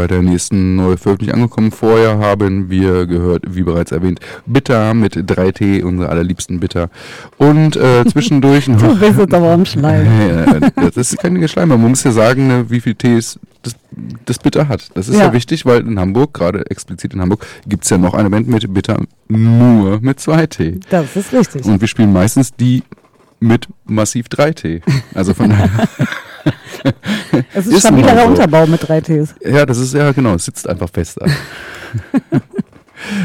Bei der nächsten Neuveröffentlichung angekommen. Vorher haben wir gehört, wie bereits erwähnt, Bitter mit 3T, unsere allerliebsten Bitter. Und äh, zwischendurch noch. du bist jetzt aber am Schleim. das ist kein Schleim. Man muss ja sagen, ne, wie viel Tees das, das Bitter hat. Das ist ja. ja wichtig, weil in Hamburg, gerade explizit in Hamburg, gibt es ja noch eine Band mit Bitter nur mit 2T. Das ist richtig. Und wir spielen meistens die mit massiv 3T. Also von daher. es ist, ist stabilerer so. Unterbau mit 3Ts. Ja, das ist ja genau, es sitzt einfach fester.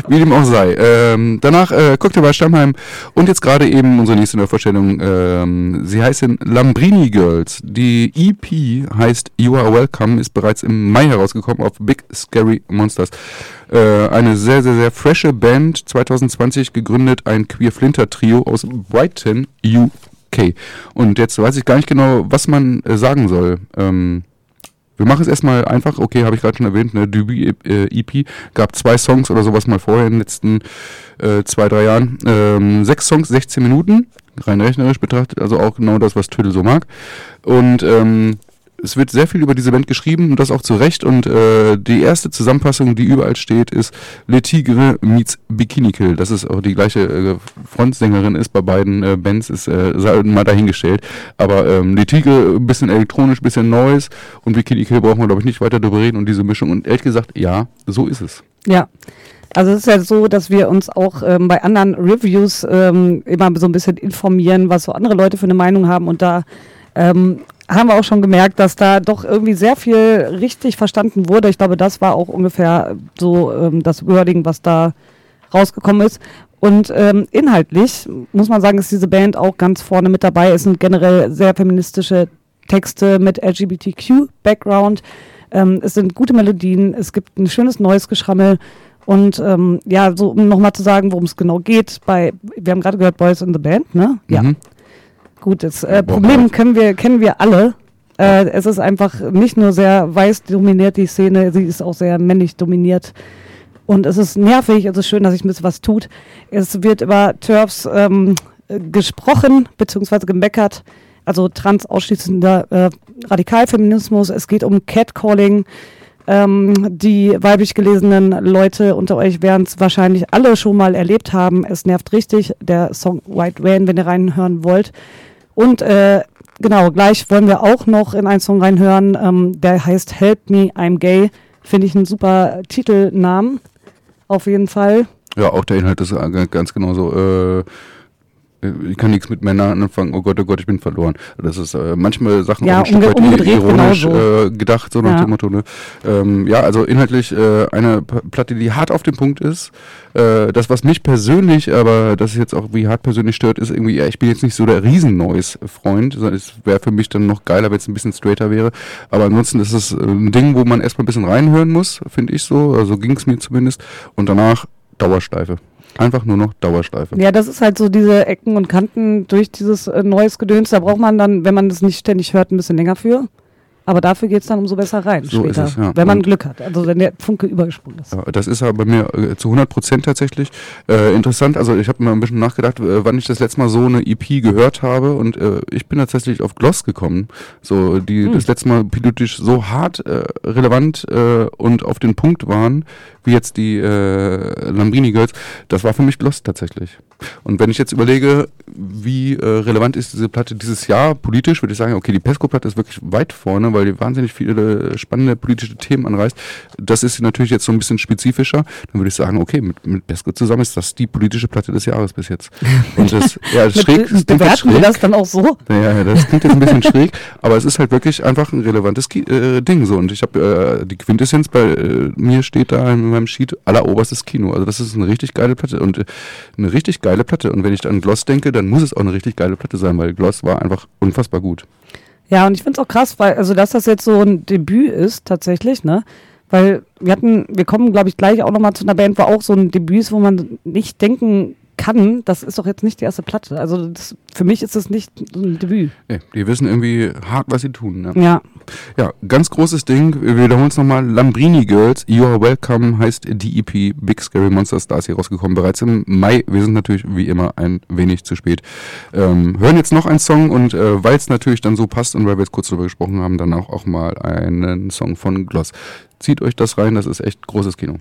Wie dem auch sei. Ähm, danach äh, Cocktail bei Stammheim und jetzt gerade eben unsere nächste Neuvorstellung. Ähm, sie heißen Lambrini Girls. Die EP heißt You Are Welcome, ist bereits im Mai herausgekommen auf Big Scary Monsters. Äh, eine sehr, sehr, sehr frische Band, 2020 gegründet, ein Queer Flinter Trio aus Brighton, UK. Und jetzt weiß ich gar nicht genau, was man äh, sagen soll. Ähm, wir machen es erstmal einfach, okay, habe ich gerade schon erwähnt, ne, Debüt-EP, äh, gab zwei Songs oder sowas mal vorher in den letzten äh, zwei, drei Jahren. Ähm, sechs Songs, 16 Minuten, rein rechnerisch betrachtet, also auch genau das, was Tüdel so mag. Und ähm, es wird sehr viel über diese Band geschrieben und das auch zu Recht. Und äh, die erste Zusammenfassung, die überall steht, ist Le Tigre meets Bikini Kill. Das ist auch die gleiche äh, Frontsängerin ist bei beiden äh, Bands, ist äh, mal dahingestellt. Aber ähm, Le Tigre, ein bisschen elektronisch, ein bisschen Neues und Bikini Kill brauchen wir, glaube ich, nicht weiter darüber reden und diese Mischung. Und ehrlich gesagt, ja, so ist es. Ja. Also es ist ja so, dass wir uns auch ähm, bei anderen Reviews ähm, immer so ein bisschen informieren, was so andere Leute für eine Meinung haben und da ähm, haben wir auch schon gemerkt, dass da doch irgendwie sehr viel richtig verstanden wurde. Ich glaube, das war auch ungefähr so ähm, das Wording, was da rausgekommen ist. Und ähm, inhaltlich muss man sagen, ist diese Band auch ganz vorne mit dabei. Es sind generell sehr feministische Texte mit LGBTQ-Background. Ähm, es sind gute Melodien, es gibt ein schönes neues Geschrammel. Und ähm, ja, so um nochmal zu sagen, worum es genau geht, bei, wir haben gerade gehört, Boys in the Band, ne? Ja. Gut, das äh, Problem können wir, kennen wir alle. Äh, es ist einfach nicht nur sehr weiß dominiert, die Szene, sie ist auch sehr männlich dominiert. Und es ist nervig, es ist schön, dass sich ein bisschen was tut. Es wird über Turfs ähm, gesprochen, beziehungsweise gemeckert. Also trans ausschließender äh, Radikalfeminismus. Es geht um Catcalling. Ähm, die weiblich gelesenen Leute unter euch werden es wahrscheinlich alle schon mal erlebt haben. Es nervt richtig. Der Song White Van, wenn ihr reinhören wollt. Und äh, genau, gleich wollen wir auch noch in einen Song reinhören, ähm, der heißt Help Me, I'm Gay. Finde ich einen super Titelnamen. Auf jeden Fall. Ja, auch der Inhalt ist ganz genauso. Äh, ich kann nichts mit Männern anfangen, oh Gott, oh Gott, ich bin verloren. Das ist äh, manchmal Sachen ja, auch ein Stück weit ironisch äh, gedacht, so nach ja. dem Motto. Ne? Ähm, ja, also inhaltlich äh, eine Platte, die hart auf dem Punkt ist. Äh, das, was mich persönlich, aber das ist jetzt auch wie hart persönlich stört, ist irgendwie, ja, ich bin jetzt nicht so der Riesen-Noise-Freund, sondern es wäre für mich dann noch geiler, wenn es ein bisschen straighter wäre. Aber ansonsten ist es ein Ding, wo man erstmal ein bisschen reinhören muss, finde ich so. Also ging es mir zumindest. Und danach Dauersteife. Einfach nur noch Dauerschleife. Ja, das ist halt so diese Ecken und Kanten durch dieses äh, neues Gedöns. Da braucht man dann, wenn man das nicht ständig hört, ein bisschen länger für. Aber dafür geht es dann umso besser rein so später, es, ja. wenn man und Glück hat. Also wenn der Funke übergesprungen ist. Ja, das ist aber bei mir äh, zu 100 Prozent tatsächlich äh, interessant. Also ich habe mir ein bisschen nachgedacht, äh, wann ich das letzte Mal so eine EP gehört habe und äh, ich bin tatsächlich auf Gloss gekommen. So die hm. das letzte Mal politisch so hart äh, relevant äh, und auf den Punkt waren wie jetzt die äh, Lambrini Girls. Das war für mich Gloss tatsächlich. Und wenn ich jetzt überlege, wie äh, relevant ist diese Platte dieses Jahr politisch, würde ich sagen, okay, die Pesco-Platte ist wirklich weit vorne, weil die wahnsinnig viele spannende politische Themen anreißt. Das ist natürlich jetzt so ein bisschen spezifischer. Dann würde ich sagen, okay, mit, mit Pesco zusammen ist das die politische Platte des Jahres bis jetzt. Und das, ja, das schräg, das bewerten wir das dann auch so? Ja, das klingt jetzt ein bisschen schräg, aber es ist halt wirklich einfach ein relevantes äh, Ding so. Und ich habe äh, die Quintessenz bei äh, mir steht da in meinem Sheet alleroberstes Kino. Also das ist eine richtig geile Platte und äh, eine richtig geile Platte. Und wenn ich an Gloss denke, dann muss es auch eine richtig geile Platte sein, weil Gloss war einfach unfassbar gut. Ja, und ich finde es auch krass, weil, also dass das jetzt so ein Debüt ist, tatsächlich, ne? Weil wir hatten, wir kommen, glaube ich, gleich auch nochmal zu einer Band, wo auch so ein Debüt ist, wo man nicht denken kann, das ist doch jetzt nicht die erste Platte. Also das, für mich ist das nicht ein Debüt. Nee, die wissen irgendwie hart, was sie tun. Ne? Ja. Ja, ganz großes Ding. Wir wiederholen es nochmal. Lambrini Girls, You Are Welcome heißt die EP Big Scary Monsters. Da ist hier rausgekommen. Bereits im Mai. Wir sind natürlich wie immer ein wenig zu spät. Ähm, hören jetzt noch einen Song und äh, weil es natürlich dann so passt und weil wir jetzt kurz darüber gesprochen haben, dann auch, auch mal einen Song von Gloss. Zieht euch das rein, das ist echt großes Kino.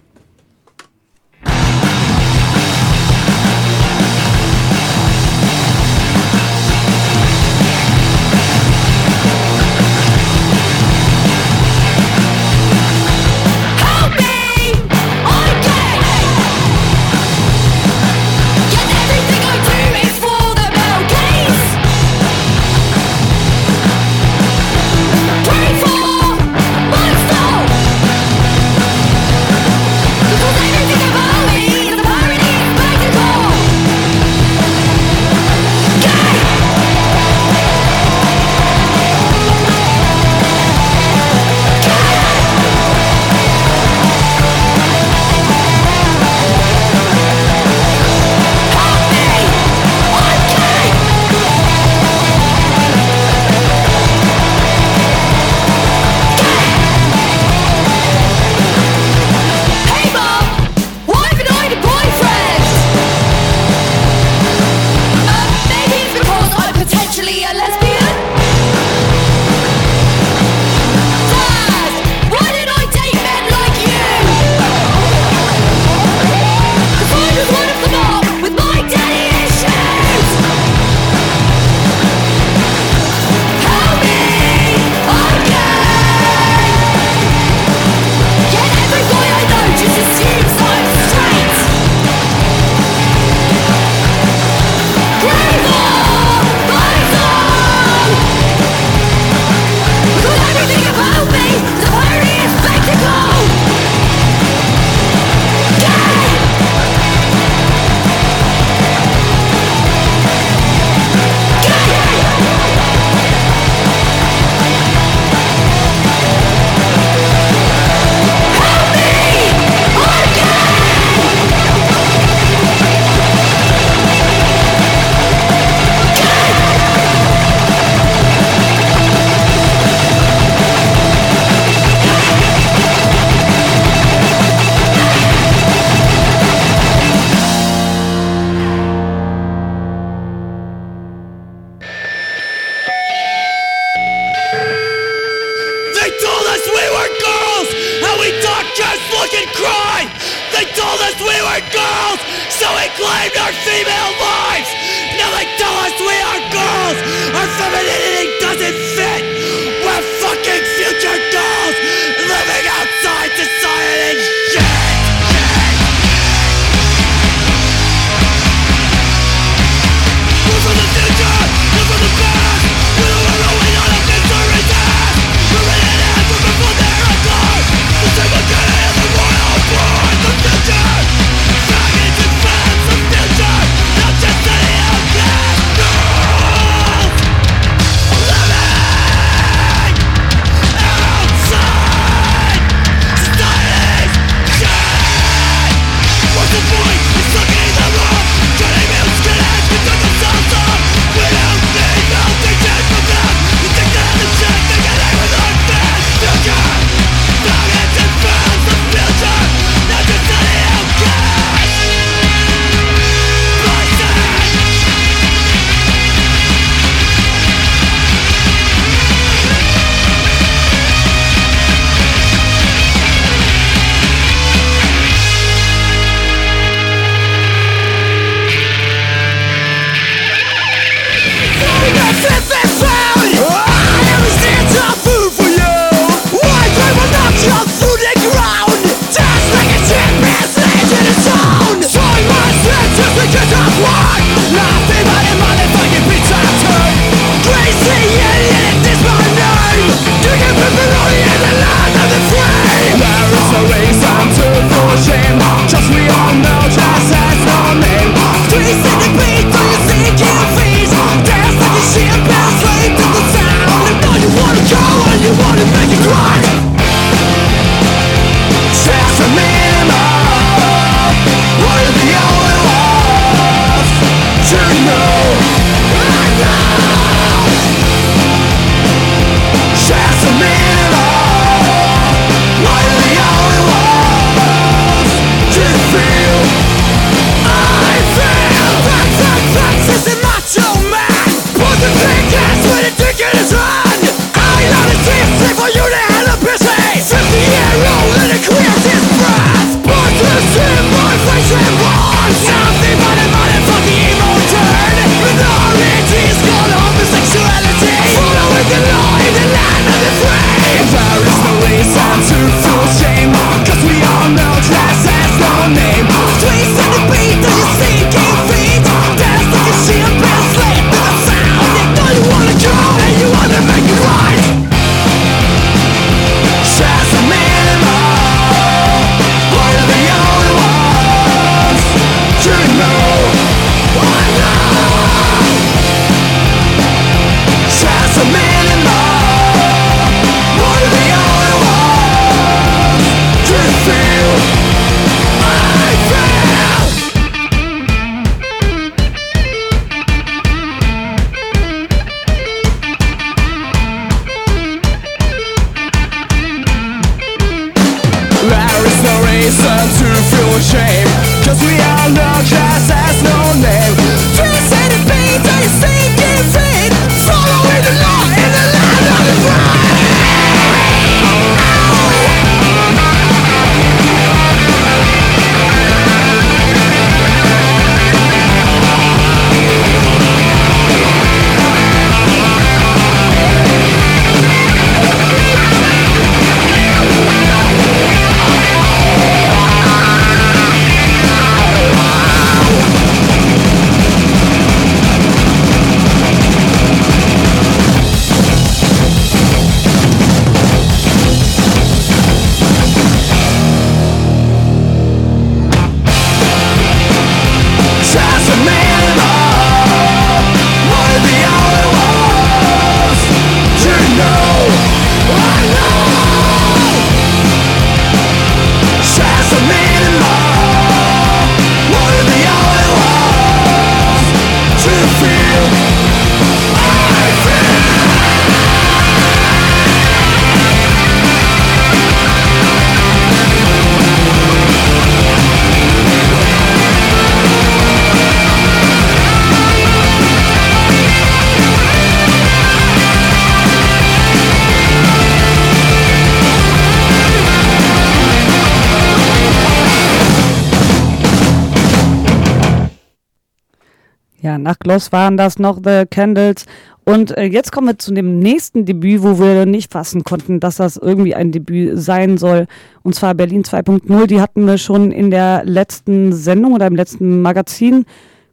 Gloss waren das noch The Candles. Und äh, jetzt kommen wir zu dem nächsten Debüt, wo wir nicht fassen konnten, dass das irgendwie ein Debüt sein soll. Und zwar Berlin 2.0. Die hatten wir schon in der letzten Sendung oder im letzten Magazin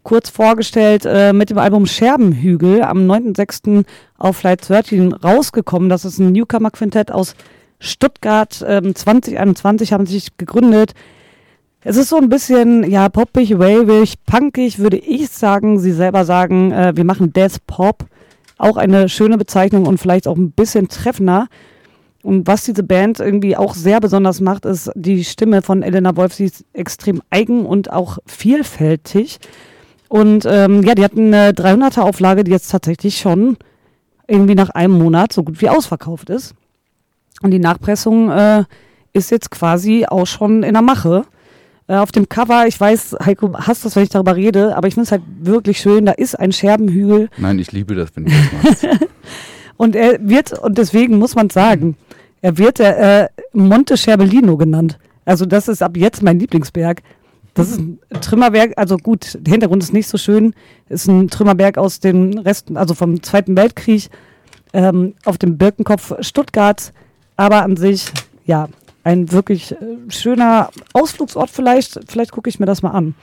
kurz vorgestellt äh, mit dem Album Scherbenhügel am 9.6. auf Flight 13 rausgekommen. Das ist ein Newcomer-Quintett aus Stuttgart. Ähm, 2021 haben sich gegründet. Es ist so ein bisschen, ja, poppig, wavig, punkig, würde ich sagen. Sie selber sagen, äh, wir machen Death Pop. Auch eine schöne Bezeichnung und vielleicht auch ein bisschen treffender. Und was diese Band irgendwie auch sehr besonders macht, ist die Stimme von Elena Wolf. Sie ist extrem eigen und auch vielfältig. Und ähm, ja, die hatten eine 300er Auflage, die jetzt tatsächlich schon irgendwie nach einem Monat so gut wie ausverkauft ist. Und die Nachpressung äh, ist jetzt quasi auch schon in der Mache. Äh, auf dem Cover, ich weiß, Heiko, hast das, wenn ich darüber rede, aber ich finde es halt wirklich schön. Da ist ein Scherbenhügel. Nein, ich liebe das, wenn du das machst. und er wird, und deswegen muss man sagen, er wird äh, Monte Scherbellino genannt. Also das ist ab jetzt mein Lieblingsberg. Das ist ein Trümmerberg, also gut, der Hintergrund ist nicht so schön. Ist ein Trümmerberg aus den Resten, also vom Zweiten Weltkrieg, ähm, auf dem Birkenkopf Stuttgart. Aber an sich, ja, ein wirklich äh, schöner Ausflugsort vielleicht. Vielleicht gucke ich mir das mal an.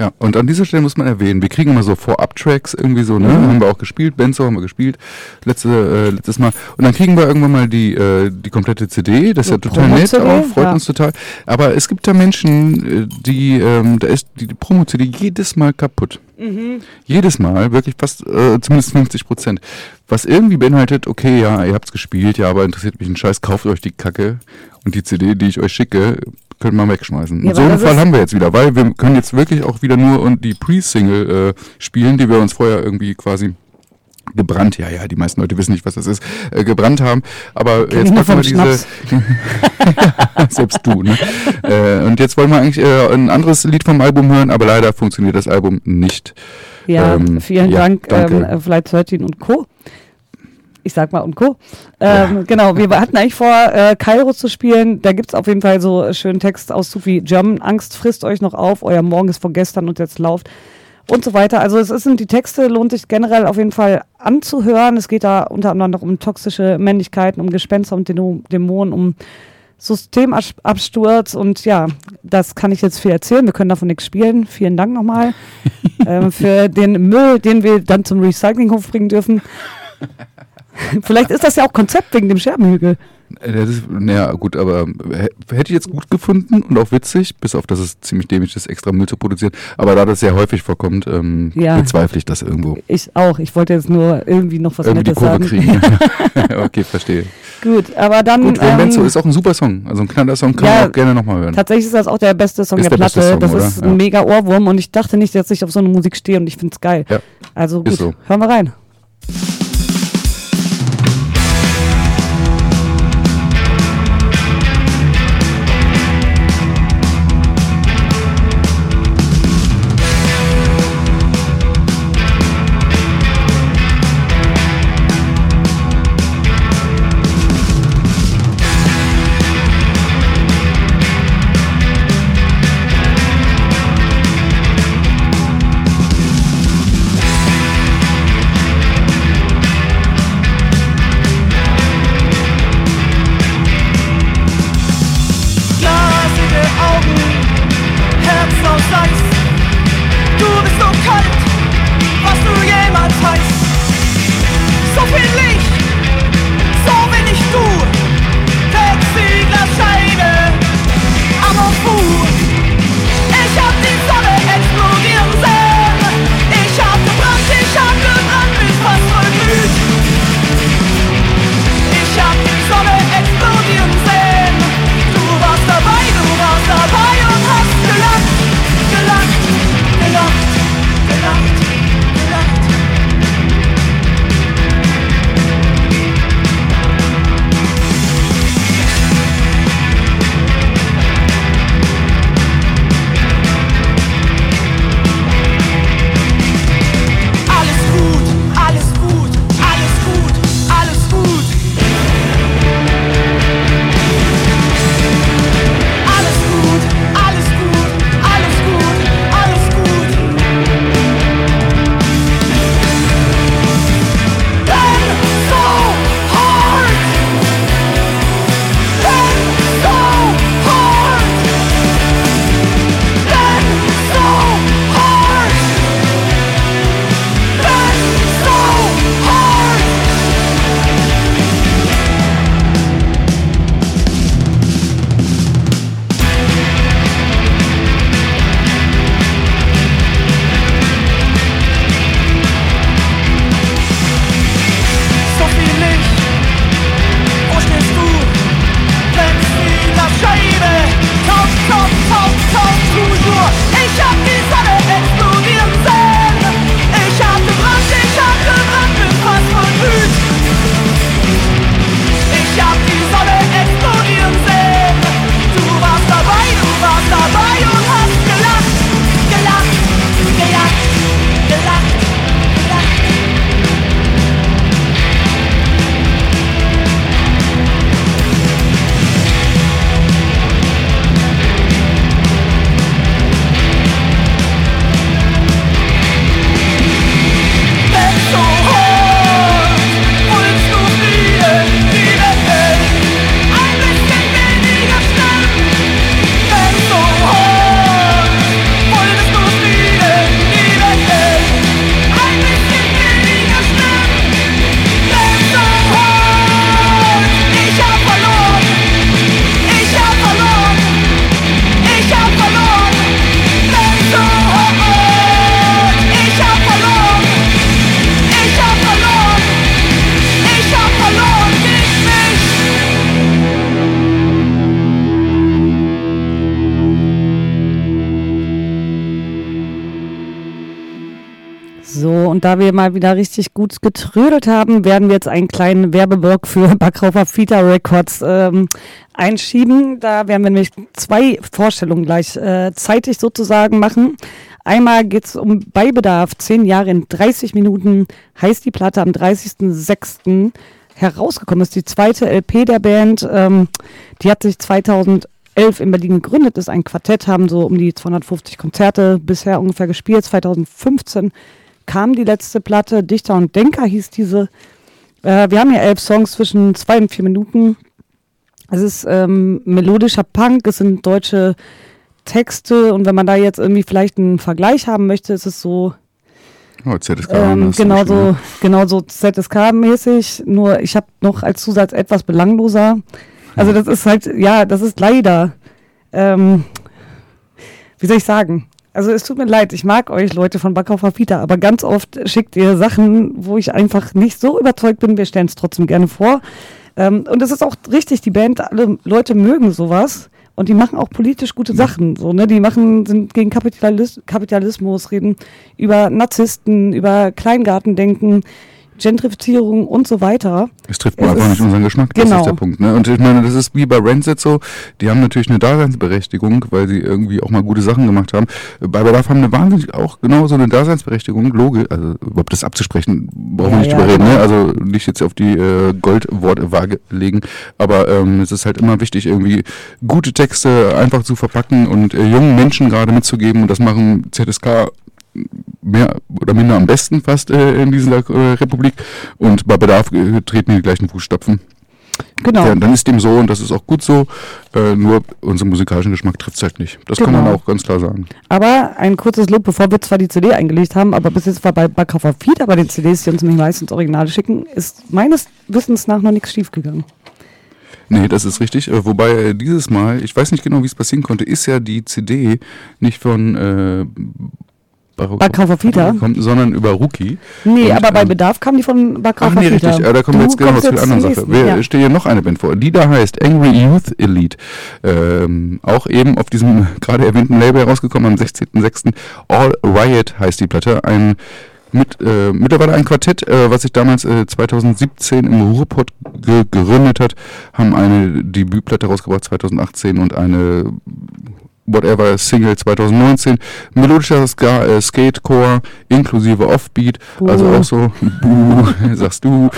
Ja, und an dieser Stelle muss man erwähnen, wir kriegen immer so Vorab-Tracks irgendwie so, ne? Mhm. Haben wir auch gespielt, Benzo haben wir gespielt, letzte, äh, letztes Mal. Und dann kriegen wir irgendwann mal die, äh, die komplette CD, das ist ja total nett auch, freut ja. uns total. Aber es gibt da Menschen, äh, die, ähm, da ist die, die Promo-CD jedes Mal kaputt. Mhm. Jedes Mal, wirklich fast, äh, zumindest 50 Prozent. Was irgendwie beinhaltet, okay, ja, ihr habt's gespielt, ja, aber interessiert mich ein Scheiß, kauft euch die Kacke und die CD, die ich euch schicke, können wir wegschmeißen. Ja, so einen Fall haben wir jetzt wieder, weil wir können jetzt wirklich auch wieder nur und die Pre-Single äh, spielen, die wir uns vorher irgendwie quasi gebrannt, ja, ja, die meisten Leute wissen nicht, was das ist, äh, gebrannt haben. Aber Kenn jetzt packen wir diese. selbst du, ne? äh, und jetzt wollen wir eigentlich äh, ein anderes Lied vom Album hören, aber leider funktioniert das Album nicht. Ja, ähm, vielen ja, Dank, ähm, Flight 13 und Co ich sag mal und Co. Ähm, ja. Genau, wir hatten eigentlich vor, äh, Kairo zu spielen. Da gibt es auf jeden Fall so schönen Textauszug wie German, Angst frisst euch noch auf, euer Morgen ist von gestern und jetzt lauft und so weiter. Also es sind die Texte, lohnt sich generell auf jeden Fall anzuhören. Es geht da unter anderem noch um toxische Männlichkeiten, um Gespenster und Dämonen, um Systemabsturz und ja, das kann ich jetzt viel erzählen. Wir können davon nichts spielen. Vielen Dank nochmal ähm, für den Müll, den wir dann zum Recyclinghof bringen dürfen. Vielleicht ist das ja auch Konzept wegen dem Scherbenhügel. Äh, naja, gut, aber hätte ich jetzt gut gefunden und auch witzig, bis auf dass es ziemlich dämlich ist, extra Müll zu produzieren. Aber da das sehr häufig vorkommt, ähm, ja. bezweifle ich das irgendwo. Ich auch. Ich wollte jetzt nur irgendwie noch was irgendwie Nettes die Kurve sagen. kriegen. okay, verstehe. Gut, aber dann. Gut, ähm, ist auch ein super Song. Also ein knaller Song kann ja, man auch gerne nochmal hören. Tatsächlich ist das auch der beste Song ist der, der Platte. Song, das oder? ist ein ja. mega Ohrwurm und ich dachte nicht, dass ich auf so eine Musik stehe und ich finde es geil. Also gut, so. hören wir rein. Und da wir mal wieder richtig gut getrödelt haben, werden wir jetzt einen kleinen Werbeblock für Backraufer Fita Records ähm, einschieben. Da werden wir nämlich zwei Vorstellungen gleich äh, zeitig sozusagen machen. Einmal geht es um Beibedarf, zehn Jahre in 30 Minuten, heißt die Platte am 30.06. herausgekommen ist. Die zweite LP der Band, ähm, die hat sich 2011 in Berlin gegründet, ist ein Quartett, haben so um die 250 Konzerte bisher ungefähr gespielt. 2015 kam die letzte Platte, Dichter und Denker hieß diese. Äh, wir haben hier elf Songs zwischen zwei und vier Minuten. Es ist ähm, melodischer Punk, es sind deutsche Texte und wenn man da jetzt irgendwie vielleicht einen Vergleich haben möchte, ist es so Oh, ZSK. Ähm, genau, so, genau so ZSK-mäßig, nur ich habe noch als Zusatz etwas belangloser. Also das ist halt, ja, das ist leider, ähm, wie soll ich sagen? Also es tut mir leid, ich mag euch Leute von Backhofer Pita, aber ganz oft schickt ihr Sachen, wo ich einfach nicht so überzeugt bin. Wir stellen es trotzdem gerne vor. Ähm, und es ist auch richtig, die Band, alle Leute mögen sowas. Und die machen auch politisch gute Sachen. So, ne? Die machen, sind gegen Kapitalis Kapitalismus, reden über Narzissten, über Kleingartendenken, Gentrifizierung und so weiter. Es trifft einfach nicht unseren Geschmack, das genau. ist der Punkt. Ne? Und ich meine, das ist wie bei Rancid so, die haben natürlich eine Daseinsberechtigung, weil sie irgendwie auch mal gute Sachen gemacht haben. Bei Bedarf haben eine wahnsinnig auch genau so eine Daseinsberechtigung, Logisch, also überhaupt das abzusprechen, brauchen wir nicht ja, drüber reden, ne? Genau. also nicht jetzt auf die äh, Goldwortwaage legen, aber ähm, es ist halt immer wichtig, irgendwie gute Texte einfach zu verpacken und äh, jungen Menschen gerade mitzugeben und das machen ZSK mehr oder minder am besten fast äh, in dieser äh, Republik und bei Bedarf äh, treten die gleichen Fußstapfen. Genau. Ja, dann ist dem so und das ist auch gut so. Äh, nur unseren musikalischen Geschmack trifft es halt nicht. Das genau. kann man auch ganz klar sagen. Aber ein kurzes Lob, bevor wir zwar die CD eingelegt haben, aber bis jetzt war bei Backover Feed, aber den CDs, die uns nämlich meistens Originale schicken, ist meines Wissens nach noch nichts schiefgegangen. Nee, das ist richtig. Äh, wobei äh, dieses Mal, ich weiß nicht genau, wie es passieren konnte, ist ja die CD nicht von äh, Backhaufer Fita? sondern über Rookie. Nee, und, aber bei ähm, Bedarf kam die von Fita. Ach nee, richtig. Ja, da kommen wir jetzt genau zu der anderen Sache. Wir ja. stehen hier noch eine Band vor. Die da heißt Angry Youth Elite. Ähm, auch eben auf diesem gerade erwähnten Label herausgekommen am 16.06. All Riot heißt die Platte. Ein mit, äh, mittlerweile ein Quartett, äh, was sich damals äh, 2017 im Ruhrpott gegründet hat, haben eine Debütplatte rausgebracht 2018 und eine Whatever Single 2019, melodischer Ska, äh, Skatecore inklusive Offbeat, uh. also auch so, buh, sagst du,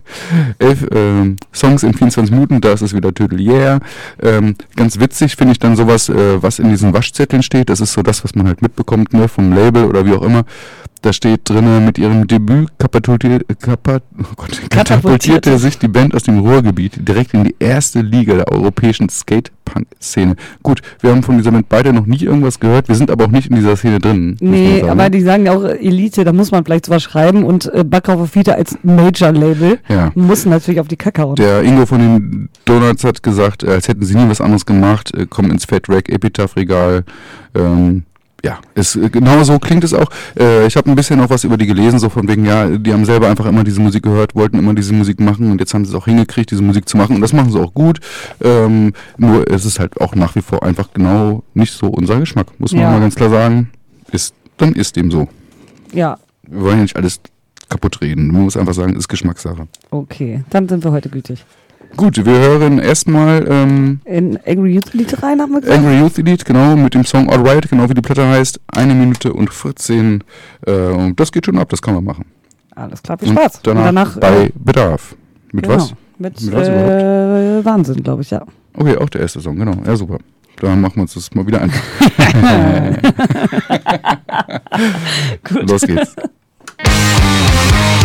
elf ähm, Songs in 24 Minuten, da ist es wieder Tödel Yeah. Ähm, ganz witzig finde ich dann sowas, äh, was in diesen Waschzetteln steht, das ist so das, was man halt mitbekommt, ne, vom Label oder wie auch immer. Da steht drin, mit ihrem Debüt katapultierte, kapat, oh Gott, katapultierte sich die Band aus dem Ruhrgebiet direkt in die erste Liga der europäischen Skate-Punk-Szene. Gut, wir haben von dieser Band beide noch nie irgendwas gehört, wir sind aber auch nicht in dieser Szene drin. Nee, aber die sagen ja auch Elite, da muss man vielleicht sowas schreiben und äh, Backover Fiete als Major-Label ja. muss natürlich auf die Kacke hauen. Der Ingo von den Donuts hat gesagt, äh, als hätten sie nie was anderes gemacht, äh, kommen ins Fat Rack, Epitaph-Regal, ähm, ja, ist, äh, genau so klingt es auch. Äh, ich habe ein bisschen auch was über die gelesen, so von wegen, ja, die haben selber einfach immer diese Musik gehört, wollten immer diese Musik machen und jetzt haben sie es auch hingekriegt, diese Musik zu machen und das machen sie auch gut. Ähm, nur es ist halt auch nach wie vor einfach genau nicht so unser Geschmack, muss man ja. mal ganz klar sagen. Ist, dann ist dem so. Ja. Wir wollen ja nicht alles kaputt reden. Man muss einfach sagen, ist Geschmackssache. Okay, dann sind wir heute gütig. Gut, wir hören erstmal ähm, in Angry Youth Elite rein, haben wir gesagt. Angry Youth Elite, genau, mit dem Song Alright, genau wie die Platte heißt. Eine Minute und 14. Äh, und das geht schon ab, das kann man machen. Alles klar, viel Spaß. Und danach, und danach bei äh, Bedarf. Mit genau, was? Mit, mit was äh, Wahnsinn, glaube ich, ja. Okay, auch der erste Song, genau. Ja, super. Dann machen wir uns das mal wieder ein. Gut. Los geht's.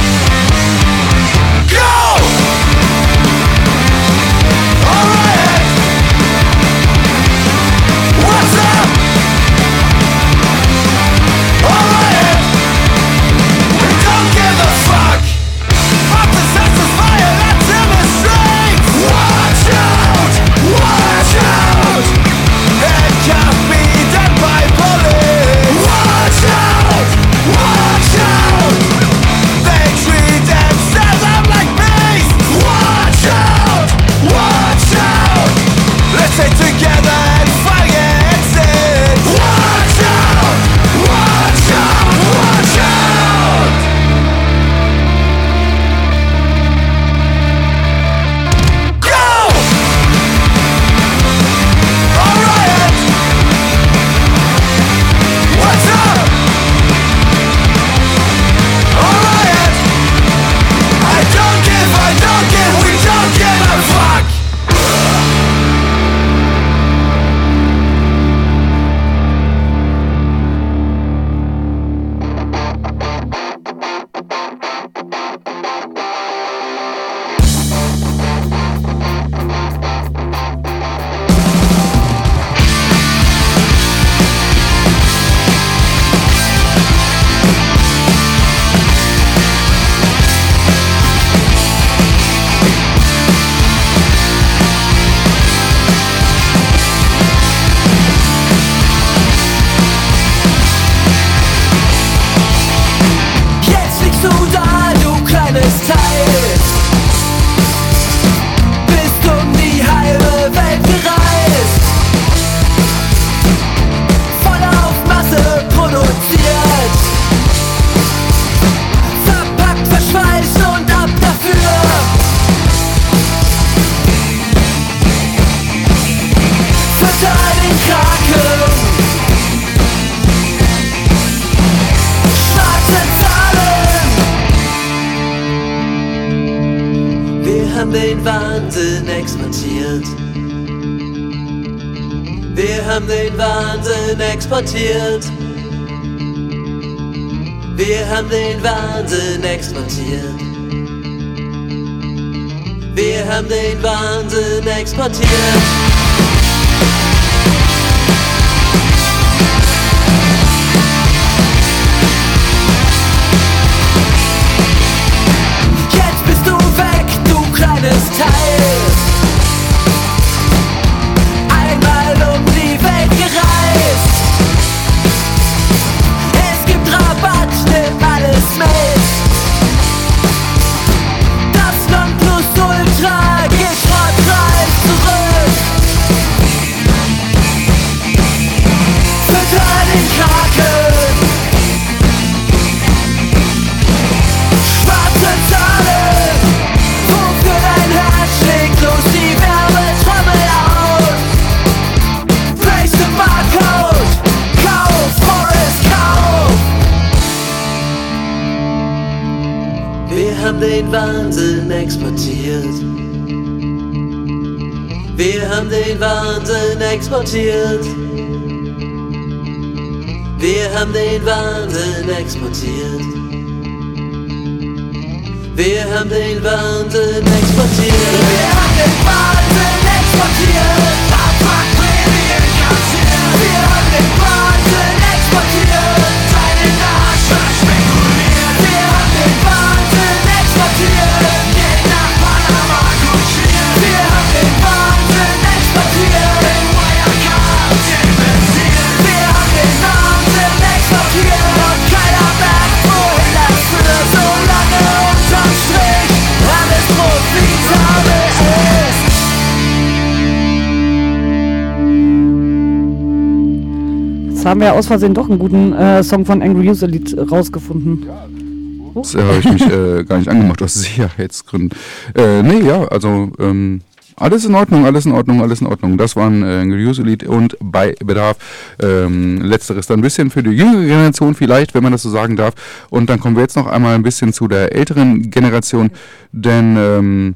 exportiert. Wir haben den Wahnsinn exportiert. Wir haben den Wahnsinn exportiert. Wahnsinn haben wir aus Versehen doch einen guten äh, Song von Angry User Lied rausgefunden. Das äh, habe ich mich äh, gar nicht angemacht aus Sicherheitsgründen. Äh, nee, ja, also ähm, alles in Ordnung, alles in Ordnung, alles in Ordnung. Das waren äh, Lied und bei Bedarf. Ähm, letzteres dann ein bisschen für die jüngere Generation vielleicht, wenn man das so sagen darf. Und dann kommen wir jetzt noch einmal ein bisschen zu der älteren Generation, denn ähm,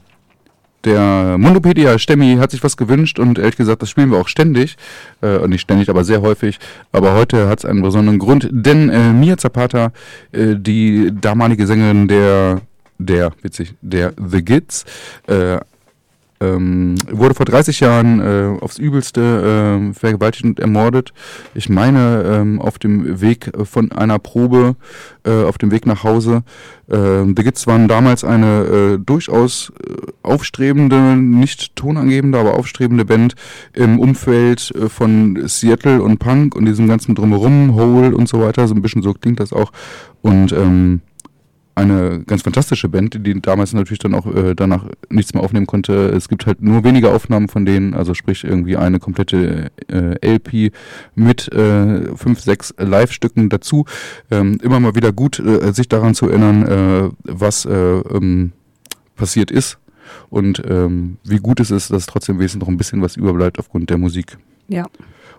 der Mundopedia Stemmi hat sich was gewünscht und ehrlich gesagt, das spielen wir auch ständig. Äh, nicht ständig, aber sehr häufig. Aber heute hat es einen besonderen Grund, denn äh, Mia Zapata, äh, die damalige Sängerin der, der, witzig, der The Gids, äh, ähm, wurde vor 30 Jahren äh, aufs Übelste äh, vergewaltigt und ermordet. Ich meine, ähm, auf dem Weg von einer Probe, äh, auf dem Weg nach Hause. Äh, The Gids waren damals eine äh, durchaus äh, aufstrebende, nicht tonangebende, aber aufstrebende Band im Umfeld äh, von Seattle und Punk und diesem ganzen Drumherum, Hole und so weiter. So ein bisschen so klingt das auch. Und ähm, eine ganz fantastische Band, die damals natürlich dann auch äh, danach nichts mehr aufnehmen konnte. Es gibt halt nur wenige Aufnahmen von denen, also sprich irgendwie eine komplette äh, LP mit äh, fünf, sechs Live-Stücken dazu. Ähm, immer mal wieder gut, äh, sich daran zu erinnern, äh, was äh, ähm, passiert ist und ähm, wie gut es ist, dass trotzdem wesentlich noch ein bisschen was überbleibt aufgrund der Musik. Ja.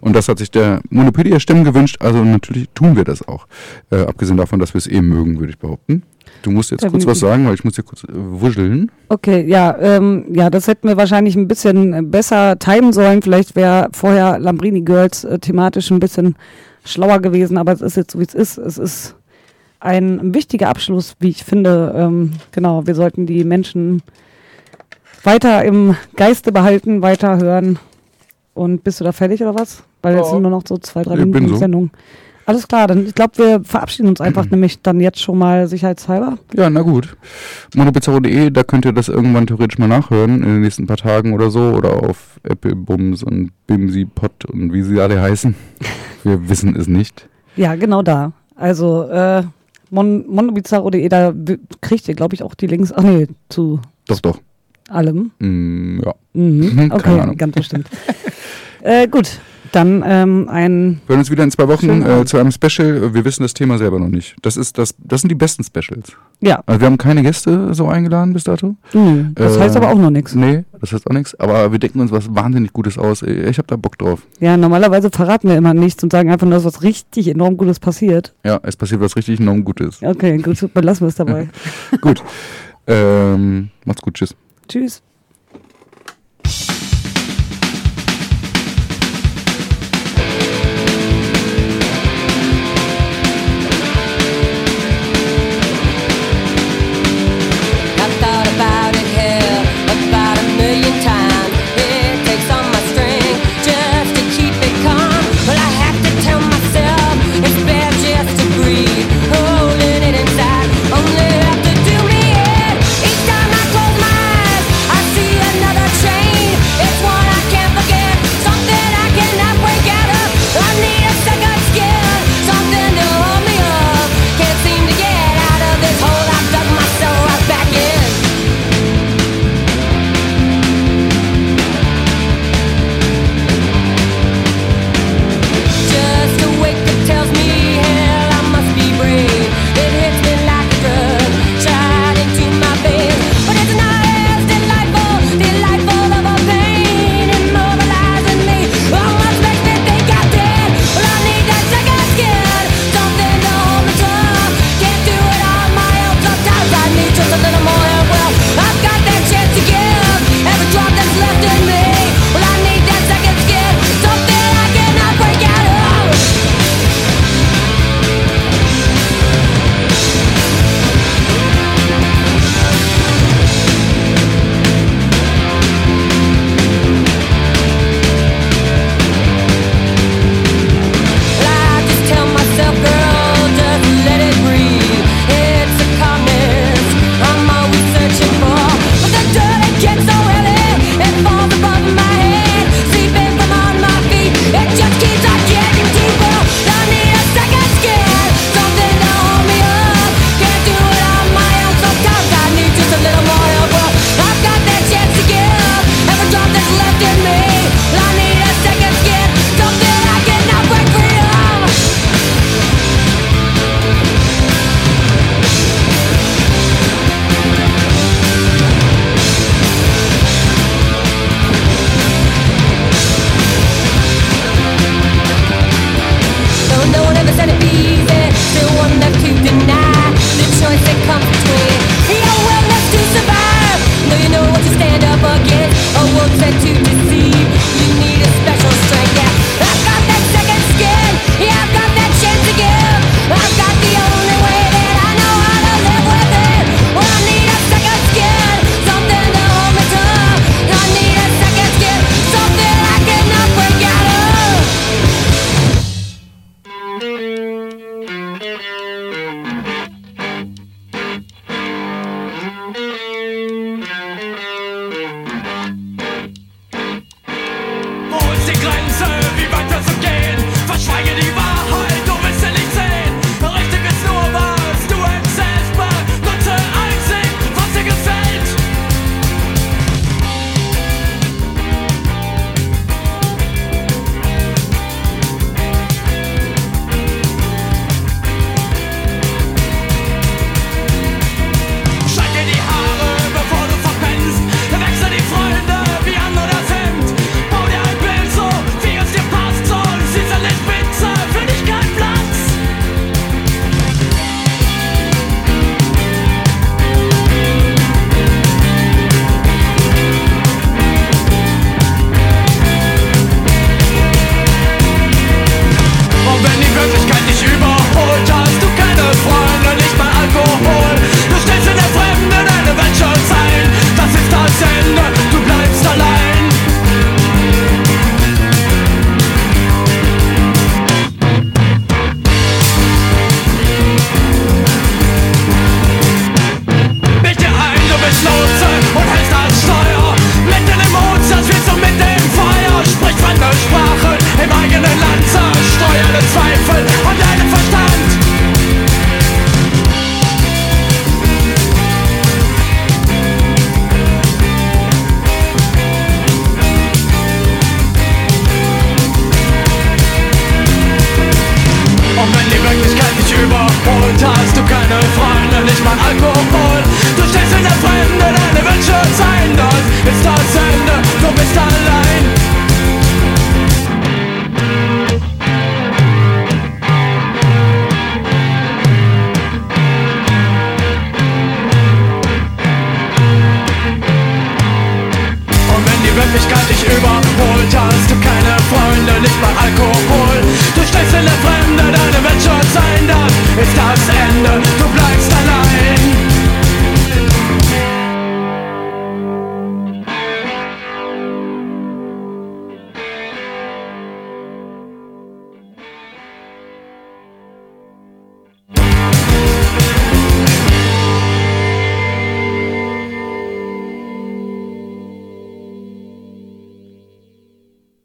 Und das hat sich der Monopedia Stimmen gewünscht, also natürlich tun wir das auch. Äh, abgesehen davon, dass wir es eben mögen, würde ich behaupten. Du musst jetzt kurz was sagen, weil ich muss hier kurz äh, wuscheln. Okay, ja, ähm, ja, das hätten wir wahrscheinlich ein bisschen besser timen sollen. Vielleicht wäre vorher Lambrini Girls äh, thematisch ein bisschen schlauer gewesen, aber es ist jetzt so, wie es ist. Es ist ein wichtiger Abschluss, wie ich finde. Ähm, genau, wir sollten die Menschen weiter im Geiste behalten, weiter hören. Und bist du da fertig oder was? Weil jetzt Ja. sind nur noch so zwei, drei Ich Minuten so. Sendung. Alles klar, dann ich glaube, wir verabschieden uns einfach nämlich dann jetzt schon mal sicherheitshalber. Ja, na gut. monopizarro.de, da könnt ihr das irgendwann theoretisch mal nachhören, in den nächsten paar Tagen oder so. Oder auf Apple Bums und Bimsi Pot und wie sie alle heißen. Wir wissen es nicht. Ja, genau da. Also äh, mon monobizarro.de, da kriegt ihr, glaube ich, auch die Links. Ach nee, zu Doch, doch. allem. Mm, ja. Mhm. Okay, ganz bestimmt. äh, gut, dann ähm, ein. Wir hören uns wieder in zwei Wochen äh, zu einem Special. Wir wissen das Thema selber noch nicht. Das ist das, das sind die besten Specials. Ja, Also wir haben keine Gäste so eingeladen bis dato. mh, das Äh, heißt aber auch noch nichts. Nee, das heißt auch nichts. Aber wir denken uns was wahnsinnig Gutes aus. Ich habe da Bock drauf. Ja, normalerweise verraten wir immer nichts und sagen einfach nur, dass was richtig enorm Gutes passiert. Ja, es passiert was richtig enorm Gutes. Okay, gut, belassen wir es dabei. Gut. Ähm, macht's gut, tschüss. Tschüss.